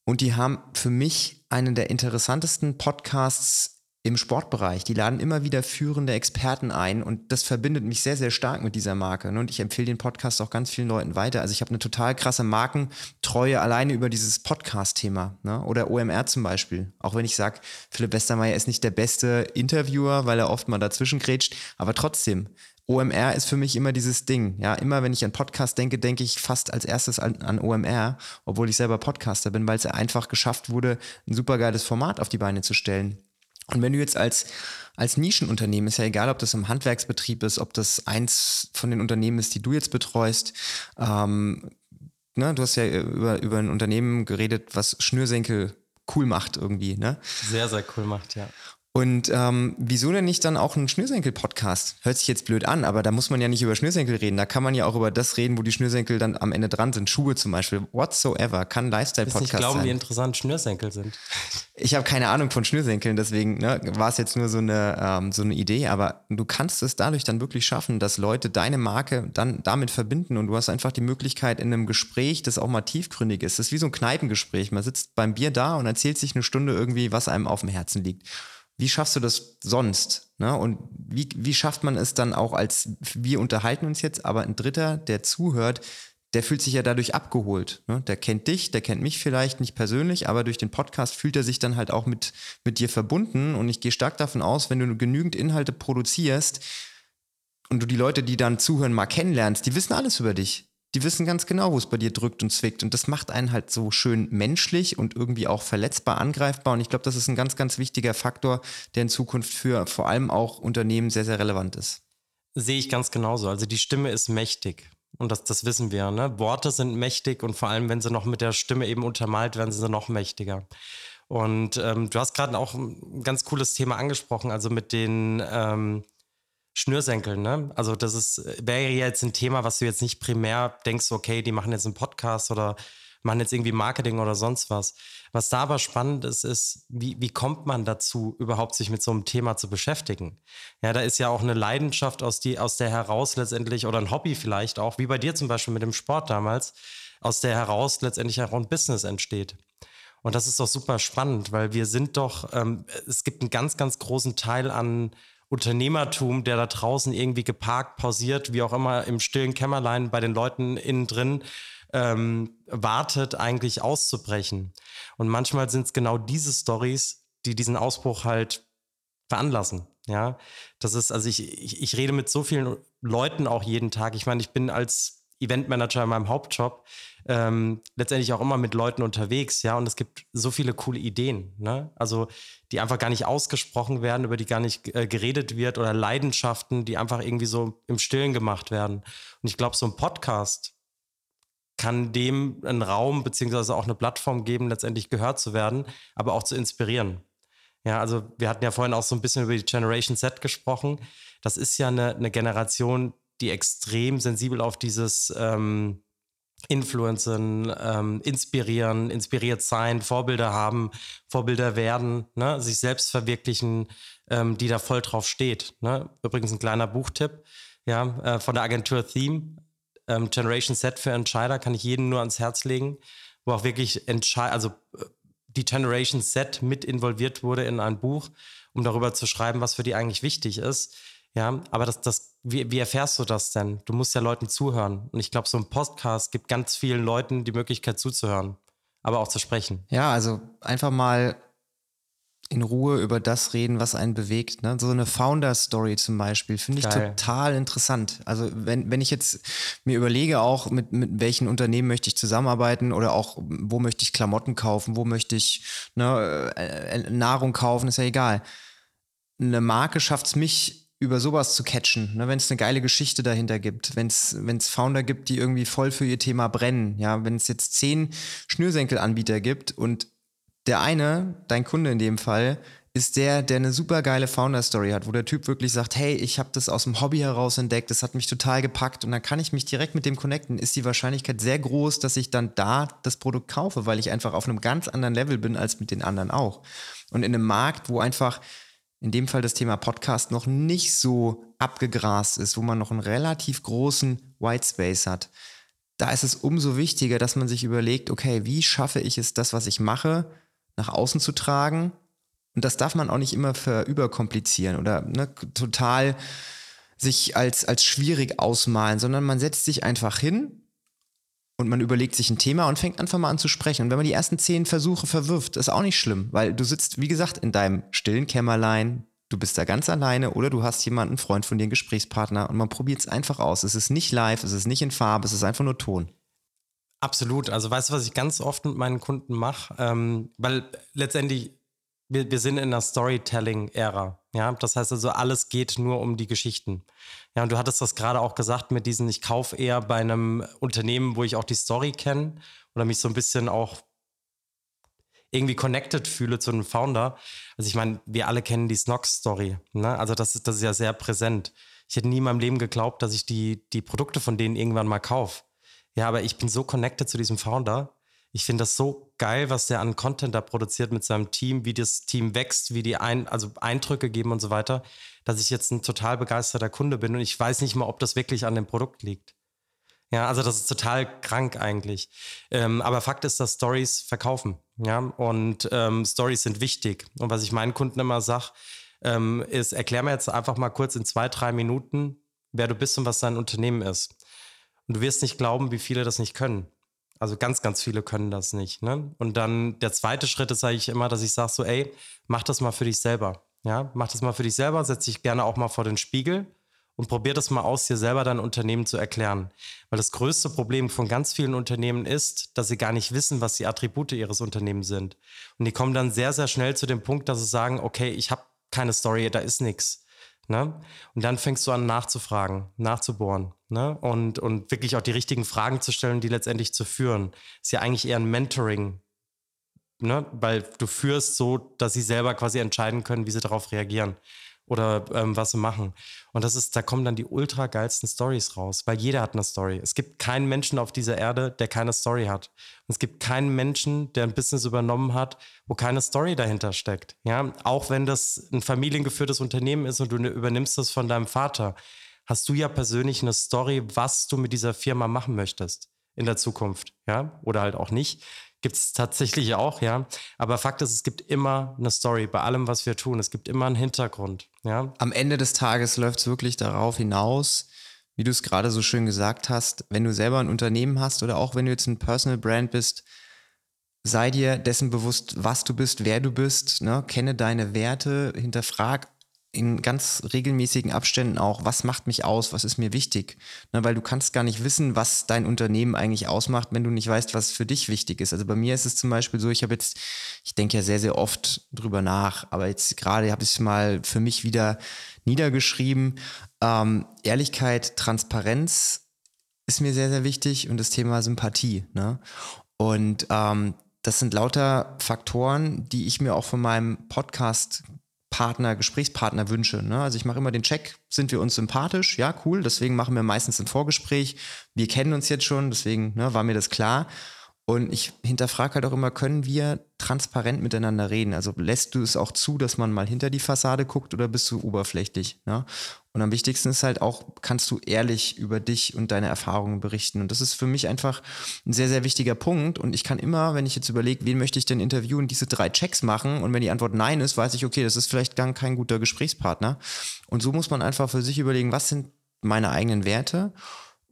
Und die haben für mich einen der interessantesten Podcasts im Sportbereich. Die laden immer wieder führende Experten ein und das verbindet mich sehr, sehr stark mit dieser Marke. Ne? Und ich empfehle den Podcast auch ganz vielen Leuten weiter. Also ich habe eine total krasse Markentreue alleine über dieses Podcast-Thema. Ne? Oder OMR zum Beispiel. Auch wenn ich sage, Philipp Westermeier ist nicht der beste Interviewer, weil er oft mal dazwischen grätscht, aber trotzdem, OMR ist für mich immer dieses Ding. Ja, immer wenn ich an Podcast denke, denke ich fast als erstes an, an OMR, obwohl ich selber Podcaster bin, weil es einfach geschafft wurde, ein supergeiles Format auf die Beine zu stellen. Und wenn du jetzt als, als Nischenunternehmen, ist ja egal, ob das im Handwerksbetrieb ist, ob das eins von den Unternehmen ist, die du jetzt betreust, ähm, ne, du hast ja über, über ein Unternehmen geredet, was Schnürsenkel cool macht irgendwie, ne? Sehr, sehr cool macht, ja. Und ähm, wieso denn nicht dann auch ein Schnürsenkel-Podcast? Hört sich jetzt blöd an, aber da muss man ja nicht über Schnürsenkel reden. Da kann man ja auch über das reden, wo die Schnürsenkel dann am Ende dran sind. Schuhe zum Beispiel, whatsoever, kann Lifestyle-Podcast sein. Ich glaube, wie interessant Schnürsenkel sind. Ich habe keine Ahnung von Schnürsenkeln, deswegen ne, war es jetzt nur so eine, ähm, so eine Idee. Aber du kannst es dadurch dann wirklich schaffen, dass Leute deine Marke dann damit verbinden und du hast einfach die Möglichkeit in einem Gespräch, das auch mal tiefgründig ist. Das ist wie so ein Kneipengespräch. Man sitzt beim Bier da und erzählt sich eine Stunde irgendwie, was einem auf dem Herzen liegt wie schaffst du das sonst? Ne? Und wie, wie schafft man es dann auch als, wir unterhalten uns jetzt, aber ein Dritter, der zuhört, der fühlt sich ja dadurch abgeholt. Ne? Der kennt dich, der kennt mich vielleicht nicht persönlich, aber durch den Podcast fühlt er sich dann halt auch mit, mit dir verbunden. Und ich gehe stark davon aus, wenn du genügend Inhalte produzierst und du die Leute, die dann zuhören, mal kennenlernst, die wissen alles über dich die wissen ganz genau, wo es bei dir drückt und zwickt. Und das macht einen halt so schön menschlich und irgendwie auch verletzbar, angreifbar. Und ich glaube, das ist ein ganz, ganz wichtiger Faktor, der in Zukunft für vor allem auch Unternehmen sehr, sehr relevant ist. Sehe ich ganz genauso. Also die Stimme ist mächtig. Und das, das wissen wir. Ne? Worte sind mächtig und vor allem, wenn sie noch mit der Stimme eben untermalt werden, sind sie noch mächtiger. Und ähm, du hast gerade auch ein ganz cooles Thema angesprochen, also mit den ähm, Schnürsenkeln, ne? Also das ist, wäre jetzt ein Thema, was du jetzt nicht primär denkst, okay, die machen jetzt einen Podcast oder machen jetzt irgendwie Marketing oder sonst was. Was da aber spannend ist, ist, wie, wie kommt man dazu, überhaupt sich mit so einem Thema zu beschäftigen? Ja, da ist ja auch eine Leidenschaft aus, die, aus der heraus letztendlich oder ein Hobby vielleicht auch, wie bei dir zum Beispiel mit dem Sport damals, aus der heraus letztendlich auch ein Business entsteht. Und das ist doch super spannend, weil wir sind doch, ähm, es gibt einen ganz, ganz großen Teil an Unternehmertum, der da draußen irgendwie geparkt, pausiert, wie auch immer, im stillen Kämmerlein bei den Leuten innen drin ähm, wartet, eigentlich auszubrechen. Und manchmal sind es genau diese Stories, die diesen Ausbruch halt veranlassen. Ja, das ist, also ich, ich, ich rede mit so vielen Leuten auch jeden Tag. Ich meine, ich bin als Eventmanager in meinem Hauptjob ähm, letztendlich auch immer mit Leuten unterwegs, ja, und es gibt so viele coole Ideen, ne? Also die einfach gar nicht ausgesprochen werden, über die gar nicht äh, geredet wird oder Leidenschaften, die einfach irgendwie so im Stillen gemacht werden. Und ich glaube, so ein Podcast kann dem einen Raum beziehungsweise auch eine Plattform geben, letztendlich gehört zu werden, aber auch zu inspirieren. Ja, also wir hatten ja vorhin auch so ein bisschen über die Generation Z gesprochen. Das ist ja eine, eine Generation, die extrem sensibel auf dieses ähm, Influencen, ähm, inspirieren, inspiriert sein, Vorbilder haben, Vorbilder werden, ne? sich selbst verwirklichen, ähm, die da voll drauf steht. Ne? Übrigens ein kleiner Buchtipp ja, äh, von der Agentur Theme. Ähm, Generation Set für Entscheider kann ich jedem nur ans Herz legen, wo auch wirklich entscheid also äh, die Generation Z mit involviert wurde in ein Buch, um darüber zu schreiben, was für die eigentlich wichtig ist. Ja, aber das, das, wie, wie erfährst du das denn? Du musst ja Leuten zuhören. Und ich glaube, so ein Podcast gibt ganz vielen Leuten die Möglichkeit zuzuhören, aber auch zu sprechen. Ja, also einfach mal in Ruhe über das reden, was einen bewegt. Ne? So eine Founder-Story zum Beispiel finde ich Geil. total interessant. Also wenn, wenn ich jetzt mir überlege, auch mit, mit welchen Unternehmen möchte ich zusammenarbeiten oder auch wo möchte ich Klamotten kaufen, wo möchte ich ne, äh, Nahrung kaufen, ist ja egal. Eine Marke schafft es mich über sowas zu catchen, ne, wenn es eine geile Geschichte dahinter gibt, wenn es Founder gibt, die irgendwie voll für ihr Thema brennen, ja, wenn es jetzt zehn Schnürsenkelanbieter gibt und der eine, dein Kunde in dem Fall, ist der, der eine super geile Founder-Story hat, wo der Typ wirklich sagt, hey, ich habe das aus dem Hobby heraus entdeckt, das hat mich total gepackt und dann kann ich mich direkt mit dem connecten, ist die Wahrscheinlichkeit sehr groß, dass ich dann da das Produkt kaufe, weil ich einfach auf einem ganz anderen Level bin als mit den anderen auch. Und in einem Markt, wo einfach in dem Fall das Thema Podcast noch nicht so abgegrast ist, wo man noch einen relativ großen White Space hat, da ist es umso wichtiger, dass man sich überlegt, okay, wie schaffe ich es, das, was ich mache, nach außen zu tragen. Und das darf man auch nicht immer verüberkomplizieren oder ne, total sich als, als schwierig ausmalen, sondern man setzt sich einfach hin und man überlegt sich ein Thema und fängt einfach mal an zu sprechen. Und wenn man die ersten zehn Versuche verwirft, ist auch nicht schlimm, weil du sitzt, wie gesagt, in deinem stillen Kämmerlein, du bist da ganz alleine oder du hast jemanden, einen Freund von dir, einen Gesprächspartner und man probiert es einfach aus. Es ist nicht live, es ist nicht in Farbe, es ist einfach nur Ton. Absolut. Also weißt du, was ich ganz oft mit meinen Kunden mache? Ähm, weil letztendlich, wir, wir sind in einer Storytelling-Ära. Ja, das heißt also, alles geht nur um die Geschichten. Ja, und du hattest das gerade auch gesagt mit diesen, ich kaufe eher bei einem Unternehmen, wo ich auch die Story kenne oder mich so ein bisschen auch irgendwie connected fühle zu einem Founder. Also ich meine, wir alle kennen die Snox-Story. Ne? Also das ist, das ist ja sehr präsent. Ich hätte nie in meinem Leben geglaubt, dass ich die, die Produkte von denen irgendwann mal kaufe. Ja, aber ich bin so connected zu diesem Founder. Ich finde das so geil, was der an Content da produziert mit seinem Team, wie das Team wächst, wie die ein, also Eindrücke geben und so weiter, dass ich jetzt ein total begeisterter Kunde bin und ich weiß nicht mal, ob das wirklich an dem Produkt liegt. Ja, also das ist total krank eigentlich. Ähm, aber Fakt ist, dass Stories verkaufen. Ja, und ähm, Stories sind wichtig. Und was ich meinen Kunden immer sage, ähm, ist, erklär mir jetzt einfach mal kurz in zwei, drei Minuten, wer du bist und was dein Unternehmen ist. Und du wirst nicht glauben, wie viele das nicht können. Also ganz, ganz viele können das nicht. Ne? Und dann der zweite Schritt ist sage ich immer, dass ich sage so, ey, mach das mal für dich selber. Ja, mach das mal für dich selber, setz dich gerne auch mal vor den Spiegel und probier das mal aus, dir selber dein Unternehmen zu erklären. Weil das größte Problem von ganz vielen Unternehmen ist, dass sie gar nicht wissen, was die Attribute ihres Unternehmens sind. Und die kommen dann sehr, sehr schnell zu dem Punkt, dass sie sagen, okay, ich habe keine Story, da ist nichts. Ne? Und dann fängst du an nachzufragen, nachzubohren ne? und, und wirklich auch die richtigen Fragen zu stellen, die letztendlich zu führen. Ist ja eigentlich eher ein Mentoring, ne? weil du führst so, dass sie selber quasi entscheiden können, wie sie darauf reagieren oder ähm, was sie machen. Und das ist, da kommen dann die ultra geilsten Stories raus, weil jeder hat eine Story. Es gibt keinen Menschen auf dieser Erde, der keine Story hat. Und es gibt keinen Menschen, der ein Business übernommen hat, wo keine Story dahinter steckt. Ja, auch wenn das ein familiengeführtes Unternehmen ist und du ne, übernimmst das von deinem Vater, hast du ja persönlich eine Story, was du mit dieser Firma machen möchtest in der Zukunft, ja, oder halt auch nicht. Gibt es tatsächlich auch, ja. Aber Fakt ist, es gibt immer eine Story bei allem, was wir tun. Es gibt immer einen Hintergrund, ja. Am Ende des Tages läuft es wirklich darauf hinaus, wie du es gerade so schön gesagt hast, wenn du selber ein Unternehmen hast oder auch wenn du jetzt ein Personal Brand bist, sei dir dessen bewusst, was du bist, wer du bist, ne? kenne deine Werte, hinterfrag in ganz regelmäßigen Abständen auch, was macht mich aus, was ist mir wichtig. Ne, weil du kannst gar nicht wissen, was dein Unternehmen eigentlich ausmacht, wenn du nicht weißt, was für dich wichtig ist. Also bei mir ist es zum Beispiel so, ich habe jetzt, ich denke ja sehr, sehr oft drüber nach, aber jetzt gerade habe ich es mal für mich wieder niedergeschrieben. Ähm, Ehrlichkeit, Transparenz ist mir sehr, sehr wichtig und das Thema Sympathie. Ne? Und ähm, das sind lauter Faktoren, die ich mir auch von meinem Podcast Partner, Gesprächspartner wünsche. Ne? Also ich mache immer den Check, sind wir uns sympathisch? Ja, cool. Deswegen machen wir meistens ein Vorgespräch. Wir kennen uns jetzt schon, deswegen ne, war mir das klar. Und ich hinterfrage halt auch immer, können wir transparent miteinander reden? Also lässt du es auch zu, dass man mal hinter die Fassade guckt oder bist du oberflächlich? Ne? Und am wichtigsten ist halt auch, kannst du ehrlich über dich und deine Erfahrungen berichten. Und das ist für mich einfach ein sehr, sehr wichtiger Punkt. Und ich kann immer, wenn ich jetzt überlege, wen möchte ich denn interviewen, diese drei Checks machen. Und wenn die Antwort nein ist, weiß ich, okay, das ist vielleicht gar kein guter Gesprächspartner. Und so muss man einfach für sich überlegen, was sind meine eigenen Werte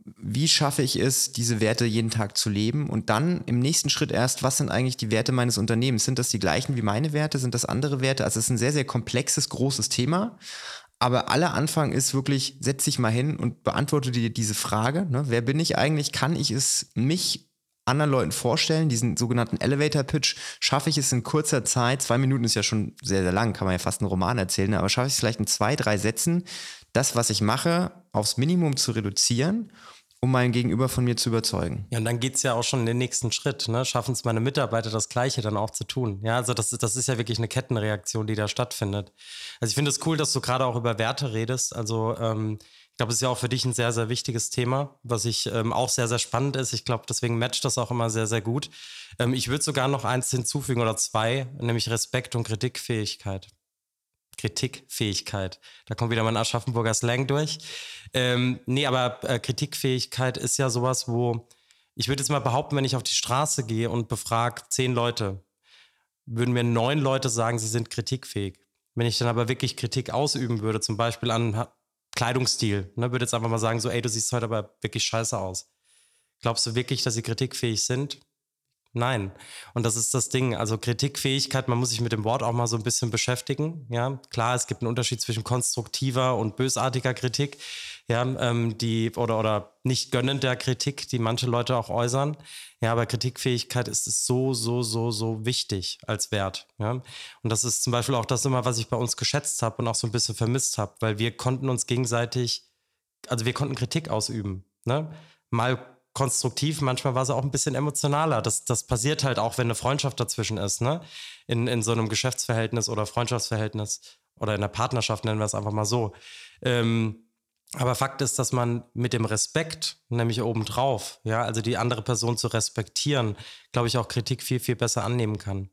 wie schaffe ich es, diese Werte jeden Tag zu leben? Und dann im nächsten Schritt erst, was sind eigentlich die Werte meines Unternehmens? Sind das die gleichen wie meine Werte? Sind das andere Werte? Also es ist ein sehr, sehr komplexes, großes Thema. Aber aller Anfang ist wirklich, setz dich mal hin und beantworte dir diese Frage. Ne? Wer bin ich eigentlich? Kann ich es mich anderen Leuten vorstellen, diesen sogenannten Elevator Pitch, schaffe ich es in kurzer Zeit, zwei Minuten ist ja schon sehr, sehr lang, kann man ja fast einen Roman erzählen, aber schaffe ich es vielleicht in zwei, drei Sätzen, das, was ich mache, aufs Minimum zu reduzieren um mein Gegenüber von mir zu überzeugen. Ja, und dann geht es ja auch schon in den nächsten Schritt. Ne? Schaffen es meine Mitarbeiter, das Gleiche dann auch zu tun. Ja, also das, das ist ja wirklich eine Kettenreaktion, die da stattfindet. Also ich finde es cool, dass du gerade auch über Werte redest. Also ähm, ich glaube, es ist ja auch für dich ein sehr, sehr wichtiges Thema, was ich ähm, auch sehr, sehr spannend ist. Ich glaube, deswegen matcht das auch immer sehr, sehr gut. Ähm, ich würde sogar noch eins hinzufügen oder zwei, nämlich Respekt und Kritikfähigkeit. Kritikfähigkeit. Da kommt wieder mein Aschaffenburger Slang durch. Ähm, nee, aber äh, Kritikfähigkeit ist ja sowas, wo ich würde jetzt mal behaupten, wenn ich auf die Straße gehe und befrage zehn Leute, würden mir neun Leute sagen, sie sind kritikfähig. Wenn ich dann aber wirklich Kritik ausüben würde, zum Beispiel an Kleidungsstil, ne, würde jetzt einfach mal sagen, so, ey, du siehst heute aber wirklich scheiße aus. Glaubst du wirklich, dass sie kritikfähig sind? Nein. Und das ist das Ding. Also Kritikfähigkeit, man muss sich mit dem Wort auch mal so ein bisschen beschäftigen. Ja, klar, es gibt einen Unterschied zwischen konstruktiver und bösartiger Kritik. Ja, ähm, die oder oder nicht gönnender Kritik, die manche Leute auch äußern. Ja, aber Kritikfähigkeit ist so, so, so, so wichtig als Wert. Ja, und das ist zum Beispiel auch das immer, was ich bei uns geschätzt habe und auch so ein bisschen vermisst habe, weil wir konnten uns gegenseitig, also wir konnten Kritik ausüben. Ne? Mal konstruktiv, manchmal war sie auch ein bisschen emotionaler. Das, das passiert halt auch, wenn eine Freundschaft dazwischen ist, ne? In, in so einem Geschäftsverhältnis oder Freundschaftsverhältnis oder in einer Partnerschaft, nennen wir es einfach mal so. Ähm, aber Fakt ist, dass man mit dem Respekt, nämlich obendrauf, ja, also die andere Person zu respektieren, glaube ich, auch Kritik viel, viel besser annehmen kann.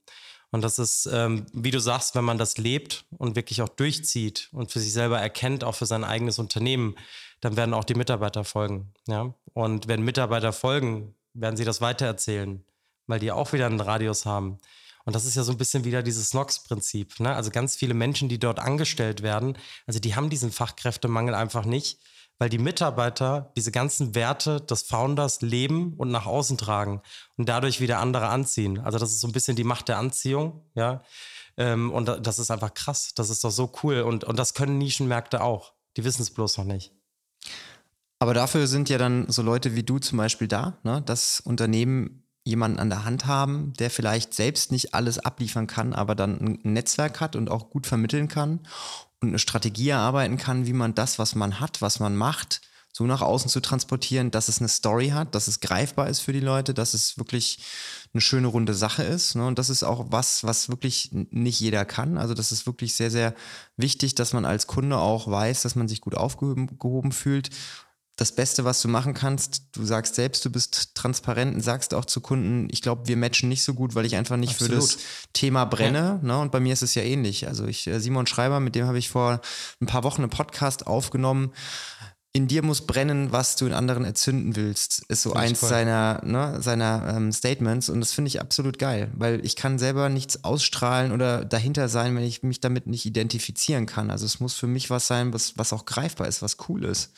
Und das ist, ähm, wie du sagst, wenn man das lebt und wirklich auch durchzieht und für sich selber erkennt, auch für sein eigenes Unternehmen, dann werden auch die Mitarbeiter folgen. Ja? Und wenn Mitarbeiter folgen, werden sie das weitererzählen, weil die auch wieder einen Radius haben. Und das ist ja so ein bisschen wieder dieses Snox-Prinzip. Ne? Also ganz viele Menschen, die dort angestellt werden, also die haben diesen Fachkräftemangel einfach nicht, weil die Mitarbeiter diese ganzen Werte des Founders leben und nach außen tragen und dadurch wieder andere anziehen. Also das ist so ein bisschen die Macht der Anziehung, ja. Ähm, und das ist einfach krass. Das ist doch so cool. Und, und das können Nischenmärkte auch. Die wissen es bloß noch nicht. Aber dafür sind ja dann so Leute wie du zum Beispiel da, ne? dass Unternehmen jemanden an der Hand haben, der vielleicht selbst nicht alles abliefern kann, aber dann ein Netzwerk hat und auch gut vermitteln kann und eine Strategie erarbeiten kann, wie man das, was man hat, was man macht, so nach außen zu transportieren, dass es eine Story hat, dass es greifbar ist für die Leute, dass es wirklich eine schöne runde Sache ist. Ne? Und das ist auch was, was wirklich nicht jeder kann. Also das ist wirklich sehr, sehr wichtig, dass man als Kunde auch weiß, dass man sich gut aufgehoben fühlt das Beste, was du machen kannst. Du sagst selbst, du bist transparent und sagst auch zu Kunden, ich glaube, wir matchen nicht so gut, weil ich einfach nicht Absolut. für das Thema brenne. Ja. Ne? Und bei mir ist es ja ähnlich. Also ich, äh, Simon Schreiber, mit dem habe ich vor ein paar Wochen einen Podcast aufgenommen in dir muss brennen, was du in anderen erzünden willst, ist so eins seiner, ne, seiner ähm, Statements. Und das finde ich absolut geil, weil ich kann selber nichts ausstrahlen oder dahinter sein, wenn ich mich damit nicht identifizieren kann. Also es muss für mich was sein, was, was auch greifbar ist, was cool ist.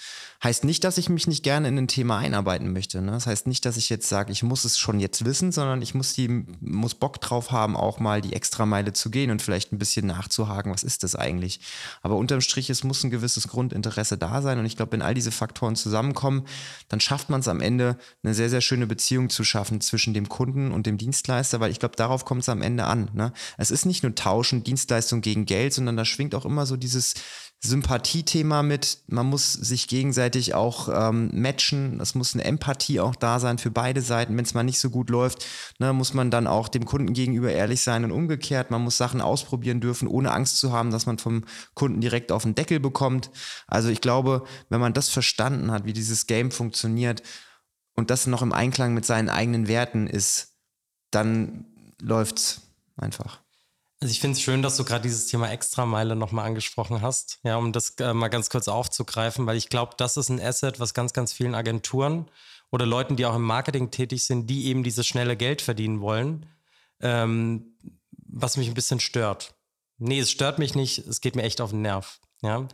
Heißt nicht, dass ich mich nicht gerne in ein Thema einarbeiten möchte. Ne? Das heißt nicht, dass ich jetzt sage, ich muss es schon jetzt wissen, sondern ich muss die, muss Bock drauf haben, auch mal die Extrameile zu gehen und vielleicht ein bisschen nachzuhaken, was ist das eigentlich. Aber unterm Strich, es muss ein gewisses Grundinteresse da sein. Und ich glaube, wenn all diese Faktoren zusammenkommen, dann schafft man es am Ende, eine sehr, sehr schöne Beziehung zu schaffen zwischen dem Kunden und dem Dienstleister, weil ich glaube, darauf kommt es am Ende an. Ne? Es ist nicht nur Tauschen, Dienstleistung gegen Geld, sondern da schwingt auch immer so dieses Sympathiethema mit, man muss sich gegenseitig auch ähm, matchen, es muss eine Empathie auch da sein für beide Seiten. Wenn es mal nicht so gut läuft, ne, muss man dann auch dem Kunden gegenüber ehrlich sein und umgekehrt. Man muss Sachen ausprobieren dürfen, ohne Angst zu haben, dass man vom Kunden direkt auf den Deckel bekommt. Also ich glaube, wenn man das verstanden hat, wie dieses Game funktioniert und das noch im Einklang mit seinen eigenen Werten ist, dann läuft's einfach. Also ich finde es schön, dass du gerade dieses Thema Extrameile nochmal angesprochen hast, ja, um das äh, mal ganz kurz aufzugreifen, weil ich glaube, das ist ein Asset, was ganz, ganz vielen Agenturen oder Leuten, die auch im Marketing tätig sind, die eben dieses schnelle Geld verdienen wollen, ähm, was mich ein bisschen stört. Nee, es stört mich nicht, es geht mir echt auf den Nerv. Ja?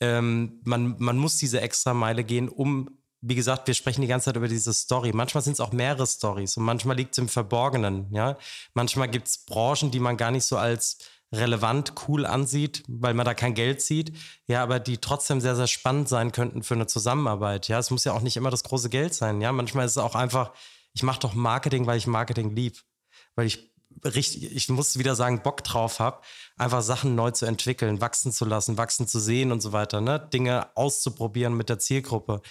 Ähm, man, man muss diese Extrameile gehen, um wie gesagt, wir sprechen die ganze Zeit über diese Story. Manchmal sind es auch mehrere Stories und manchmal liegt es im Verborgenen. Ja? Manchmal gibt es Branchen, die man gar nicht so als relevant, cool ansieht, weil man da kein Geld sieht, ja, aber die trotzdem sehr, sehr spannend sein könnten für eine Zusammenarbeit. Ja, es muss ja auch nicht immer das große Geld sein. Ja, manchmal ist es auch einfach, ich mache doch Marketing, weil ich Marketing lieb, weil ich richtig, ich muss wieder sagen, Bock drauf habe, einfach Sachen neu zu entwickeln, wachsen zu lassen, wachsen zu sehen und so weiter, ne? Dinge auszuprobieren mit der Zielgruppe.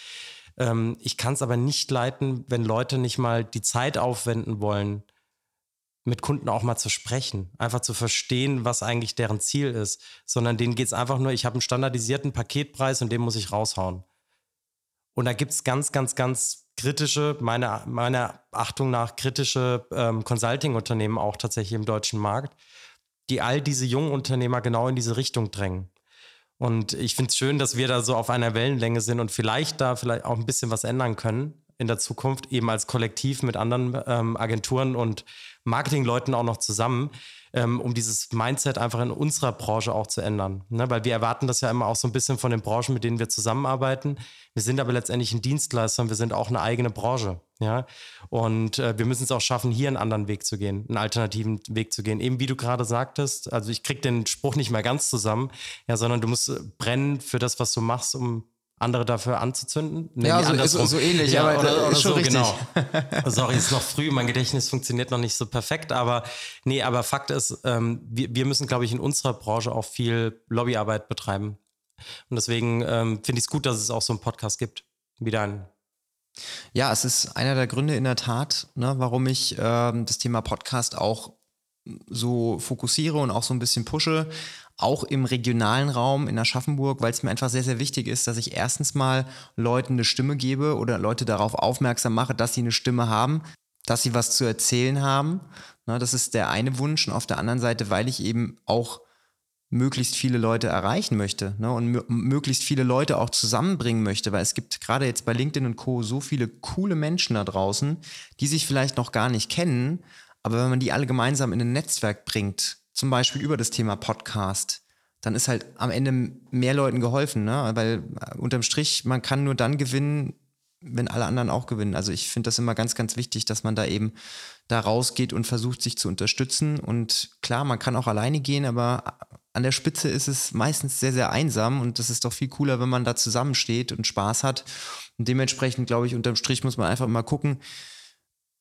Ähm, ich kann es aber nicht leiten, wenn Leute nicht mal die Zeit aufwenden wollen, mit Kunden auch mal zu sprechen, einfach zu verstehen, was eigentlich deren Ziel ist, sondern denen geht es einfach nur, ich habe einen standardisierten Paketpreis und den muss ich raushauen. Und da gibt es ganz, ganz, ganz kritische, meiner, meiner Achtung nach kritische ähm, Consulting-Unternehmen auch tatsächlich im deutschen Markt, die all diese jungen Unternehmer genau in diese Richtung drängen. Und ich finde es schön, dass wir da so auf einer Wellenlänge sind und vielleicht da vielleicht auch ein bisschen was ändern können in der Zukunft, eben als Kollektiv mit anderen ähm, Agenturen und Marketingleuten auch noch zusammen, ähm, um dieses Mindset einfach in unserer Branche auch zu ändern. Ne? Weil wir erwarten das ja immer auch so ein bisschen von den Branchen, mit denen wir zusammenarbeiten. Wir sind aber letztendlich ein Dienstleister und wir sind auch eine eigene Branche. Ja? Und äh, wir müssen es auch schaffen, hier einen anderen Weg zu gehen, einen alternativen Weg zu gehen. Eben wie du gerade sagtest, also ich kriege den Spruch nicht mehr ganz zusammen, ja, sondern du musst brennen für das, was du machst, um andere dafür anzuzünden. Nee, ja, so, so, so, ähnlich, ja, aber oder, oder so, richtig. genau. Sorry, ist noch früh, mein Gedächtnis funktioniert noch nicht so perfekt, aber nee, aber Fakt ist, ähm, wir, wir müssen, glaube ich, in unserer Branche auch viel Lobbyarbeit betreiben. Und deswegen ähm, finde ich es gut, dass es auch so einen Podcast gibt. Wieder ein ja, es ist einer der Gründe in der Tat, ne, warum ich ähm, das Thema Podcast auch so fokussiere und auch so ein bisschen pushe, auch im regionalen Raum in Aschaffenburg, weil es mir einfach sehr, sehr wichtig ist, dass ich erstens mal Leuten eine Stimme gebe oder Leute darauf aufmerksam mache, dass sie eine Stimme haben, dass sie was zu erzählen haben. Na, das ist der eine Wunsch. Und auf der anderen Seite, weil ich eben auch möglichst viele Leute erreichen möchte ne, und möglichst viele Leute auch zusammenbringen möchte, weil es gibt gerade jetzt bei LinkedIn und Co. so viele coole Menschen da draußen, die sich vielleicht noch gar nicht kennen, aber wenn man die alle gemeinsam in ein Netzwerk bringt, zum Beispiel über das Thema Podcast, dann ist halt am Ende mehr Leuten geholfen, ne? weil äh, unterm Strich, man kann nur dann gewinnen, wenn alle anderen auch gewinnen. Also ich finde das immer ganz, ganz wichtig, dass man da eben da rausgeht und versucht, sich zu unterstützen. Und klar, man kann auch alleine gehen, aber an der Spitze ist es meistens sehr, sehr einsam und das ist doch viel cooler, wenn man da zusammensteht und Spaß hat. Und dementsprechend, glaube ich, unterm Strich muss man einfach mal gucken,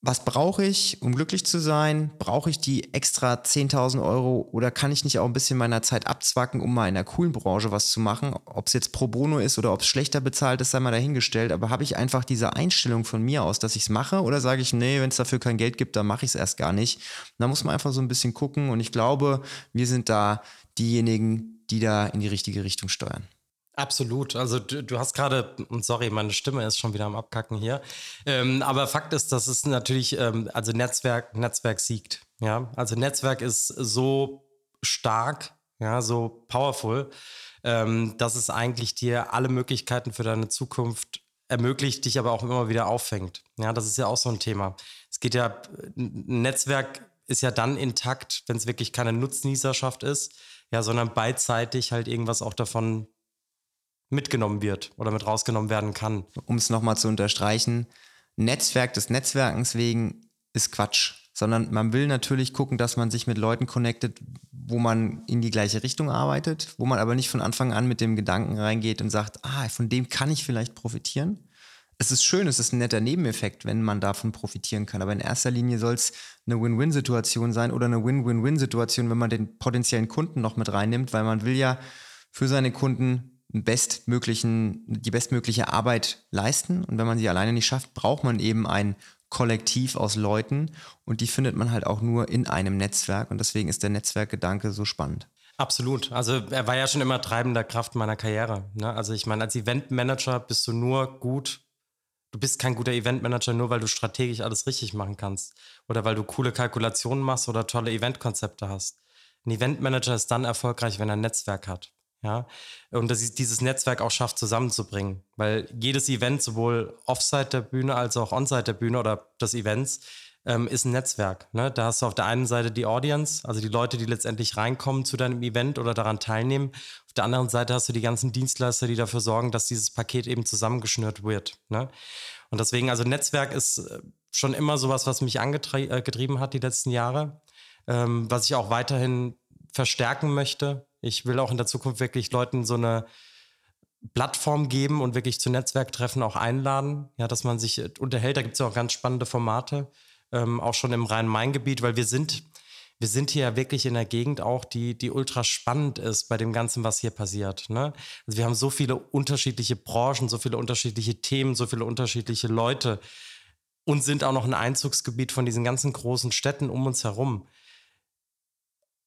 was brauche ich, um glücklich zu sein? Brauche ich die extra 10.000 Euro oder kann ich nicht auch ein bisschen meiner Zeit abzwacken, um mal in einer coolen Branche was zu machen? Ob es jetzt pro bono ist oder ob es schlechter bezahlt ist, sei mal dahingestellt. Aber habe ich einfach diese Einstellung von mir aus, dass ich es mache oder sage ich, nee, wenn es dafür kein Geld gibt, dann mache ich es erst gar nicht? Da muss man einfach so ein bisschen gucken und ich glaube, wir sind da diejenigen, die da in die richtige Richtung steuern. Absolut. Also du, du hast gerade, sorry, meine Stimme ist schon wieder am Abkacken hier. Ähm, aber Fakt ist, dass es natürlich, ähm, also Netzwerk, Netzwerk siegt. Ja, also Netzwerk ist so stark, ja, so powerful, ähm, dass es eigentlich dir alle Möglichkeiten für deine Zukunft ermöglicht, dich aber auch immer wieder auffängt. Ja, das ist ja auch so ein Thema. Es geht ja, ein Netzwerk ist ja dann intakt, wenn es wirklich keine Nutznießerschaft ist, ja, sondern beidseitig halt irgendwas auch davon mitgenommen wird oder mit rausgenommen werden kann. Um es nochmal zu unterstreichen, Netzwerk des Netzwerkens wegen ist Quatsch, sondern man will natürlich gucken, dass man sich mit Leuten connectet, wo man in die gleiche Richtung arbeitet, wo man aber nicht von Anfang an mit dem Gedanken reingeht und sagt, ah, von dem kann ich vielleicht profitieren. Es ist schön, es ist ein netter Nebeneffekt, wenn man davon profitieren kann, aber in erster Linie soll es eine Win-Win-Situation sein oder eine Win-Win-Win-Situation, wenn man den potenziellen Kunden noch mit reinnimmt, weil man will ja für seine Kunden bestmöglichen, die bestmögliche Arbeit leisten. Und wenn man sie alleine nicht schafft, braucht man eben ein Kollektiv aus Leuten und die findet man halt auch nur in einem Netzwerk und deswegen ist der Netzwerkgedanke so spannend. Absolut. Also er war ja schon immer treibender Kraft meiner Karriere. Ne? Also ich meine, als Eventmanager bist du nur gut. Du bist kein guter Eventmanager nur, weil du strategisch alles richtig machen kannst oder weil du coole Kalkulationen machst oder tolle Eventkonzepte hast. Ein Eventmanager ist dann erfolgreich, wenn er ein Netzwerk hat. Ja, und dass ich dieses Netzwerk auch schafft, zusammenzubringen. Weil jedes Event, sowohl Offsite der Bühne als auch Onsite der Bühne oder des Events, ähm, ist ein Netzwerk. Ne? Da hast du auf der einen Seite die Audience, also die Leute, die letztendlich reinkommen zu deinem Event oder daran teilnehmen. Auf der anderen Seite hast du die ganzen Dienstleister, die dafür sorgen, dass dieses Paket eben zusammengeschnürt wird. Ne? Und deswegen, also Netzwerk ist äh, schon immer sowas, was mich angetrieben äh, hat die letzten Jahre, ähm, was ich auch weiterhin verstärken möchte. Ich will auch in der Zukunft wirklich Leuten so eine Plattform geben und wirklich zu Netzwerktreffen auch einladen, ja, dass man sich äh, unterhält. Da gibt es ja auch ganz spannende Formate, ähm, auch schon im Rhein-Main-Gebiet, weil wir sind, wir sind hier ja wirklich in der Gegend auch, die, die ultra spannend ist bei dem Ganzen, was hier passiert. Ne? Also wir haben so viele unterschiedliche Branchen, so viele unterschiedliche Themen, so viele unterschiedliche Leute und sind auch noch ein Einzugsgebiet von diesen ganzen großen Städten um uns herum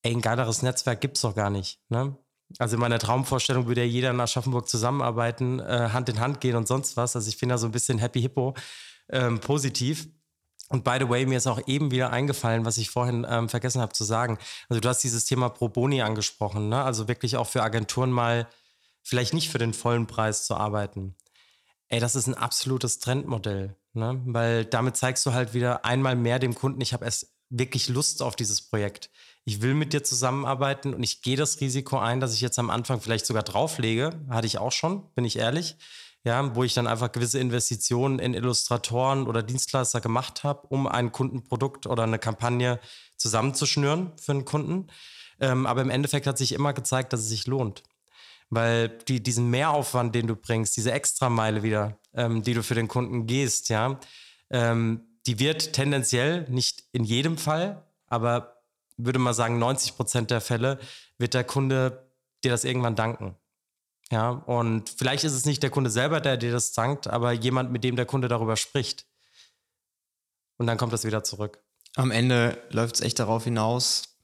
ey, ein geileres Netzwerk gibt es doch gar nicht. Ne? Also in meiner Traumvorstellung würde ja jeder nach Aschaffenburg zusammenarbeiten, äh, Hand in Hand gehen und sonst was. Also ich bin da so ein bisschen Happy Hippo ähm, positiv. Und by the way, mir ist auch eben wieder eingefallen, was ich vorhin ähm, vergessen habe zu sagen. Also du hast dieses Thema Pro Boni angesprochen, ne? Also wirklich auch für Agenturen mal vielleicht nicht für den vollen Preis zu arbeiten. Ey, das ist ein absolutes Trendmodell, ne? Weil damit zeigst du halt wieder einmal mehr dem Kunden, ich habe erst wirklich Lust auf dieses Projekt ich will mit dir zusammenarbeiten und ich gehe das Risiko ein, dass ich jetzt am Anfang vielleicht sogar drauflege. Hatte ich auch schon, bin ich ehrlich. Ja, wo ich dann einfach gewisse Investitionen in Illustratoren oder Dienstleister gemacht habe, um ein Kundenprodukt oder eine Kampagne zusammenzuschnüren für einen Kunden. Ähm, aber im Endeffekt hat sich immer gezeigt, dass es sich lohnt. Weil die, diesen Mehraufwand, den du bringst, diese Extrameile wieder, ähm, die du für den Kunden gehst, ja, ähm, die wird tendenziell nicht in jedem Fall, aber würde mal sagen, 90 Prozent der Fälle wird der Kunde dir das irgendwann danken. Ja, und vielleicht ist es nicht der Kunde selber, der dir das dankt, aber jemand, mit dem der Kunde darüber spricht. Und dann kommt das wieder zurück. Am Ende läuft es echt darauf hinaus,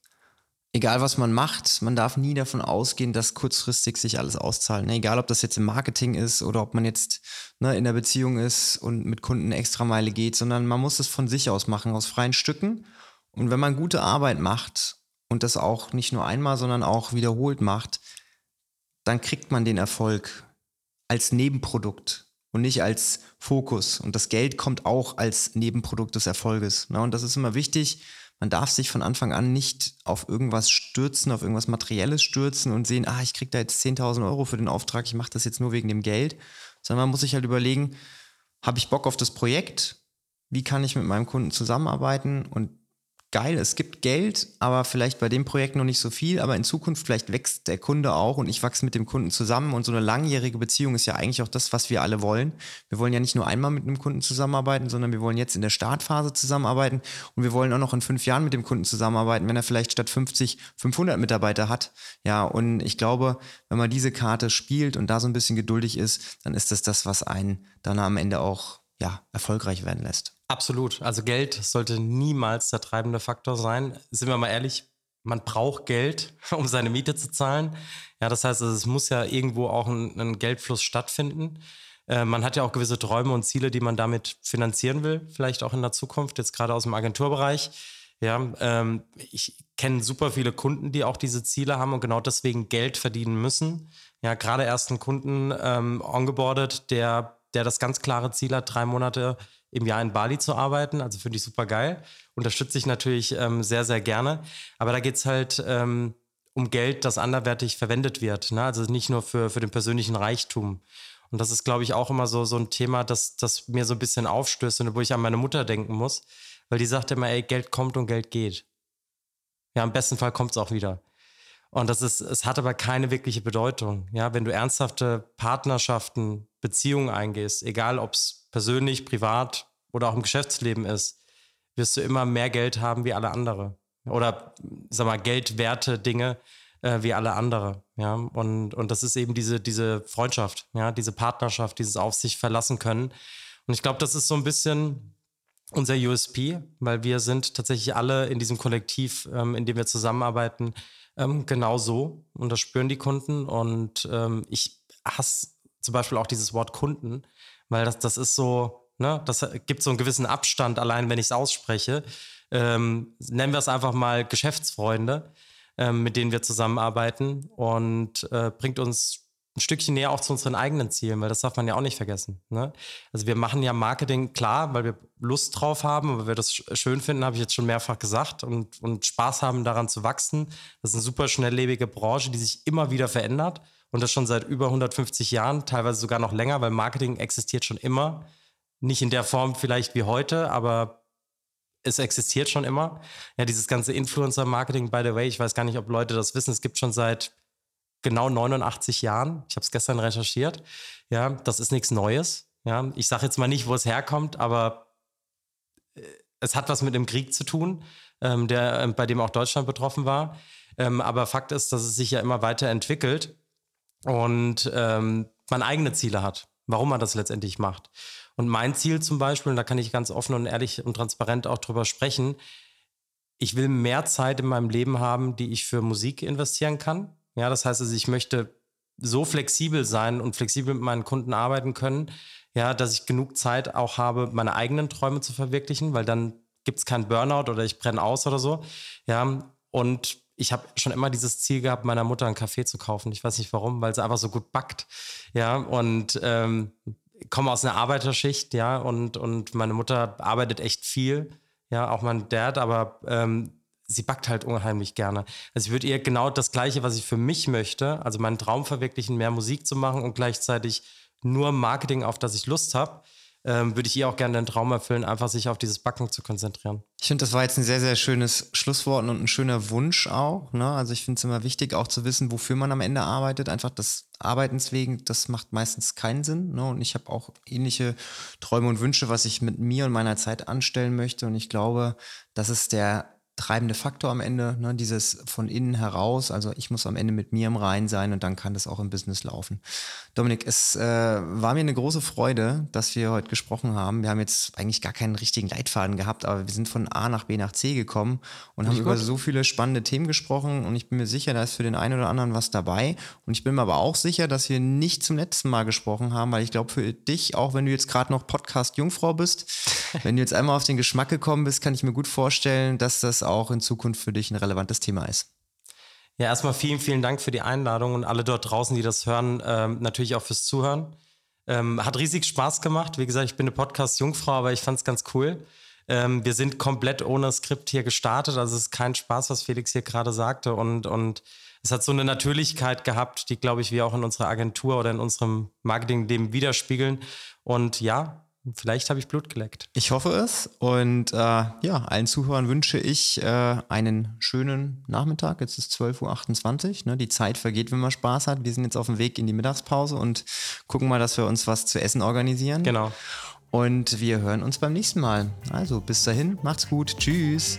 egal was man macht, man darf nie davon ausgehen, dass kurzfristig sich alles auszahlt. Ne? Egal, ob das jetzt im Marketing ist oder ob man jetzt ne, in der Beziehung ist und mit Kunden extra Meile geht, sondern man muss es von sich aus machen, aus freien Stücken. Und wenn man gute Arbeit macht und das auch nicht nur einmal, sondern auch wiederholt macht, dann kriegt man den Erfolg als Nebenprodukt und nicht als Fokus. Und das Geld kommt auch als Nebenprodukt des Erfolges. Ne? Und das ist immer wichtig. Man darf sich von Anfang an nicht auf irgendwas stürzen, auf irgendwas Materielles stürzen und sehen, ah, ich kriege da jetzt 10.000 Euro für den Auftrag, ich mache das jetzt nur wegen dem Geld. Sondern man muss sich halt überlegen, habe ich Bock auf das Projekt? Wie kann ich mit meinem Kunden zusammenarbeiten? Und geil, es gibt Geld, aber vielleicht bei dem Projekt noch nicht so viel, aber in Zukunft vielleicht wächst der Kunde auch und ich wachse mit dem Kunden zusammen und so eine langjährige Beziehung ist ja eigentlich auch das, was wir alle wollen. Wir wollen ja nicht nur einmal mit einem Kunden zusammenarbeiten, sondern wir wollen jetzt in der Startphase zusammenarbeiten und wir wollen auch noch in fünf Jahren mit dem Kunden zusammenarbeiten, wenn er vielleicht statt 50 500 Mitarbeiter hat. Ja, und ich glaube, wenn man diese Karte spielt und da so ein bisschen geduldig ist, dann ist das das, was einen dann am Ende auch ja, erfolgreich werden lässt. Absolut. Also Geld sollte niemals der treibende Faktor sein. Sind wir mal ehrlich, man braucht Geld, um seine Miete zu zahlen. Ja, das heißt, es muss ja irgendwo auch ein, ein Geldfluss stattfinden. Äh, man hat ja auch gewisse Träume und Ziele, die man damit finanzieren will, vielleicht auch in der Zukunft, jetzt gerade aus dem Agenturbereich. Ja, ähm, ich kenne super viele Kunden, die auch diese Ziele haben und genau deswegen Geld verdienen müssen. Ja, gerade erst einen Kunden ähm, ongeboardet, der, der das ganz klare Ziel hat, drei Monate im Jahr in Bali zu arbeiten. Also finde ich super geil. Unterstütze ich natürlich ähm, sehr, sehr gerne. Aber da geht es halt ähm, um Geld, das anderwertig verwendet wird. Ne? Also nicht nur für, für den persönlichen Reichtum. Und das ist, glaube ich, auch immer so, so ein Thema, das, das mir so ein bisschen aufstößt und wo ich an meine Mutter denken muss. Weil die sagt immer, ey, Geld kommt und Geld geht. Ja, im besten Fall kommt es auch wieder. Und das ist, es hat aber keine wirkliche Bedeutung. Ja, wenn du ernsthafte Partnerschaften, Beziehungen eingehst, egal ob es persönlich, privat oder auch im Geschäftsleben ist, wirst du immer mehr Geld haben wie alle andere. Oder, sag mal, geldwerte Dinge äh, wie alle andere. Ja, und, und das ist eben diese, diese Freundschaft, ja, diese Partnerschaft, dieses auf sich verlassen können. Und ich glaube, das ist so ein bisschen unser USP, weil wir sind tatsächlich alle in diesem Kollektiv, ähm, in dem wir zusammenarbeiten, ähm, genau so. Und das spüren die Kunden. Und ähm, ich hasse zum Beispiel auch dieses Wort Kunden, weil das, das ist so, ne, das gibt so einen gewissen Abstand, allein wenn ich es ausspreche. Ähm, nennen wir es einfach mal Geschäftsfreunde. ähm, mit denen wir zusammenarbeiten und äh, bringt uns ein Stückchen näher auch zu unseren eigenen Zielen, weil das darf man ja auch nicht vergessen. Ne? Also wir machen ja Marketing klar, weil wir Lust drauf haben, weil wir das schön finden, habe ich jetzt schon mehrfach gesagt, und, und Spaß haben daran zu wachsen. Das ist eine super schnelllebige Branche, die sich immer wieder verändert und das schon seit über 150 Jahren, teilweise sogar noch länger, weil Marketing existiert schon immer. Nicht in der Form vielleicht wie heute, aber es existiert schon immer. Ja, dieses ganze Influencer-Marketing, by the way, ich weiß gar nicht, ob Leute das wissen, es gibt schon seit genau 89 Jahren. Ich habe es gestern recherchiert. Ja, das ist nichts Neues. Ja, ich sage jetzt mal nicht, wo es herkommt, aber äh, es hat was mit dem Krieg zu tun, ähm, der, äh, bei dem auch Deutschland betroffen war. Ähm, aber Fakt ist, dass es sich ja immer weiterentwickelt und ähm, man eigene Ziele hat, warum man das letztendlich macht. Und mein Ziel zum Beispiel, und da kann ich ganz offen und ehrlich und transparent auch drüber sprechen, ich will mehr Zeit in meinem Leben haben, die ich für Musik investieren kann. Ja, das heißt also, ich möchte so flexibel sein und flexibel mit meinen Kunden arbeiten können, ja, dass ich genug Zeit auch habe, meine eigenen Träume zu verwirklichen, weil dann gibt es keinen Burnout oder ich brenne aus oder so. Ja, und ich habe schon immer dieses Ziel gehabt, meiner Mutter einen Kaffee zu kaufen. Ich weiß nicht warum, weil sie einfach so gut backt. Ja, und ähm, komme aus einer Arbeiterschicht, ja, und, und meine Mutter arbeitet echt viel, ja, auch mein Dad, aber ähm, sie backt halt unheimlich gerne. Also ich würde ihr genau das Gleiche, was ich für mich möchte, also meinen Traum verwirklichen, mehr Musik zu machen und gleichzeitig nur Marketing, auf das ich Lust habe, ähm, würde ich ihr auch gerne den Traum erfüllen, einfach sich auf dieses Backen zu konzentrieren. Ich finde, das war jetzt ein sehr, sehr schönes Schlusswort und ein schöner Wunsch auch. Ne? Also ich finde es immer wichtig, auch zu wissen, wofür man am Ende arbeitet. Einfach das Arbeitens wegen, das macht meistens keinen Sinn. Ne? Und ich habe auch ähnliche Träume und Wünsche, was ich mit mir und meiner Zeit anstellen möchte. Und ich glaube, das ist der treibende Faktor am Ende, ne, dieses von innen heraus. Also ich muss am Ende mit mir im Rein sein und dann kann das auch im Business laufen. Dominik, es äh, war mir eine große Freude, dass wir heute gesprochen haben. Wir haben jetzt eigentlich gar keinen richtigen Leitfaden gehabt, aber wir sind von A nach B nach C gekommen und haben über so viele spannende Themen gesprochen und ich bin mir sicher, da ist für den einen oder anderen was dabei. Und ich bin mir aber auch sicher, dass wir nicht zum letzten Mal gesprochen haben, weil ich glaube für dich, auch wenn du jetzt gerade noch Podcast-Jungfrau bist, wenn du jetzt einmal auf den Geschmack gekommen bist, kann ich mir gut vorstellen, dass das auch in Zukunft für dich ein relevantes Thema ist. Ja, erstmal vielen, vielen Dank für die Einladung und alle dort draußen, die das hören, ähm, natürlich auch fürs Zuhören. Ähm, hat riesig Spaß gemacht. Wie gesagt, ich bin eine Podcast-Jungfrau, aber ich fand es ganz cool. Ähm, wir sind komplett ohne Skript hier gestartet. Also es ist kein Spaß, was Felix hier gerade sagte. Und, und es hat so eine Natürlichkeit gehabt, die, glaube ich, wir auch in unserer Agentur oder in unserem Marketing-Leben widerspiegeln. Und ja, Vielleicht habe ich Blut geleckt. Ich hoffe es. Und äh, ja, allen Zuhörern wünsche ich äh, einen schönen Nachmittag. Jetzt ist 12.28 Uhr. Ne? Die Zeit vergeht, wenn man Spaß hat. Wir sind jetzt auf dem Weg in die Mittagspause und gucken mal, dass wir uns was zu essen organisieren. Genau. Und wir hören uns beim nächsten Mal. Also bis dahin, macht's gut. Tschüss.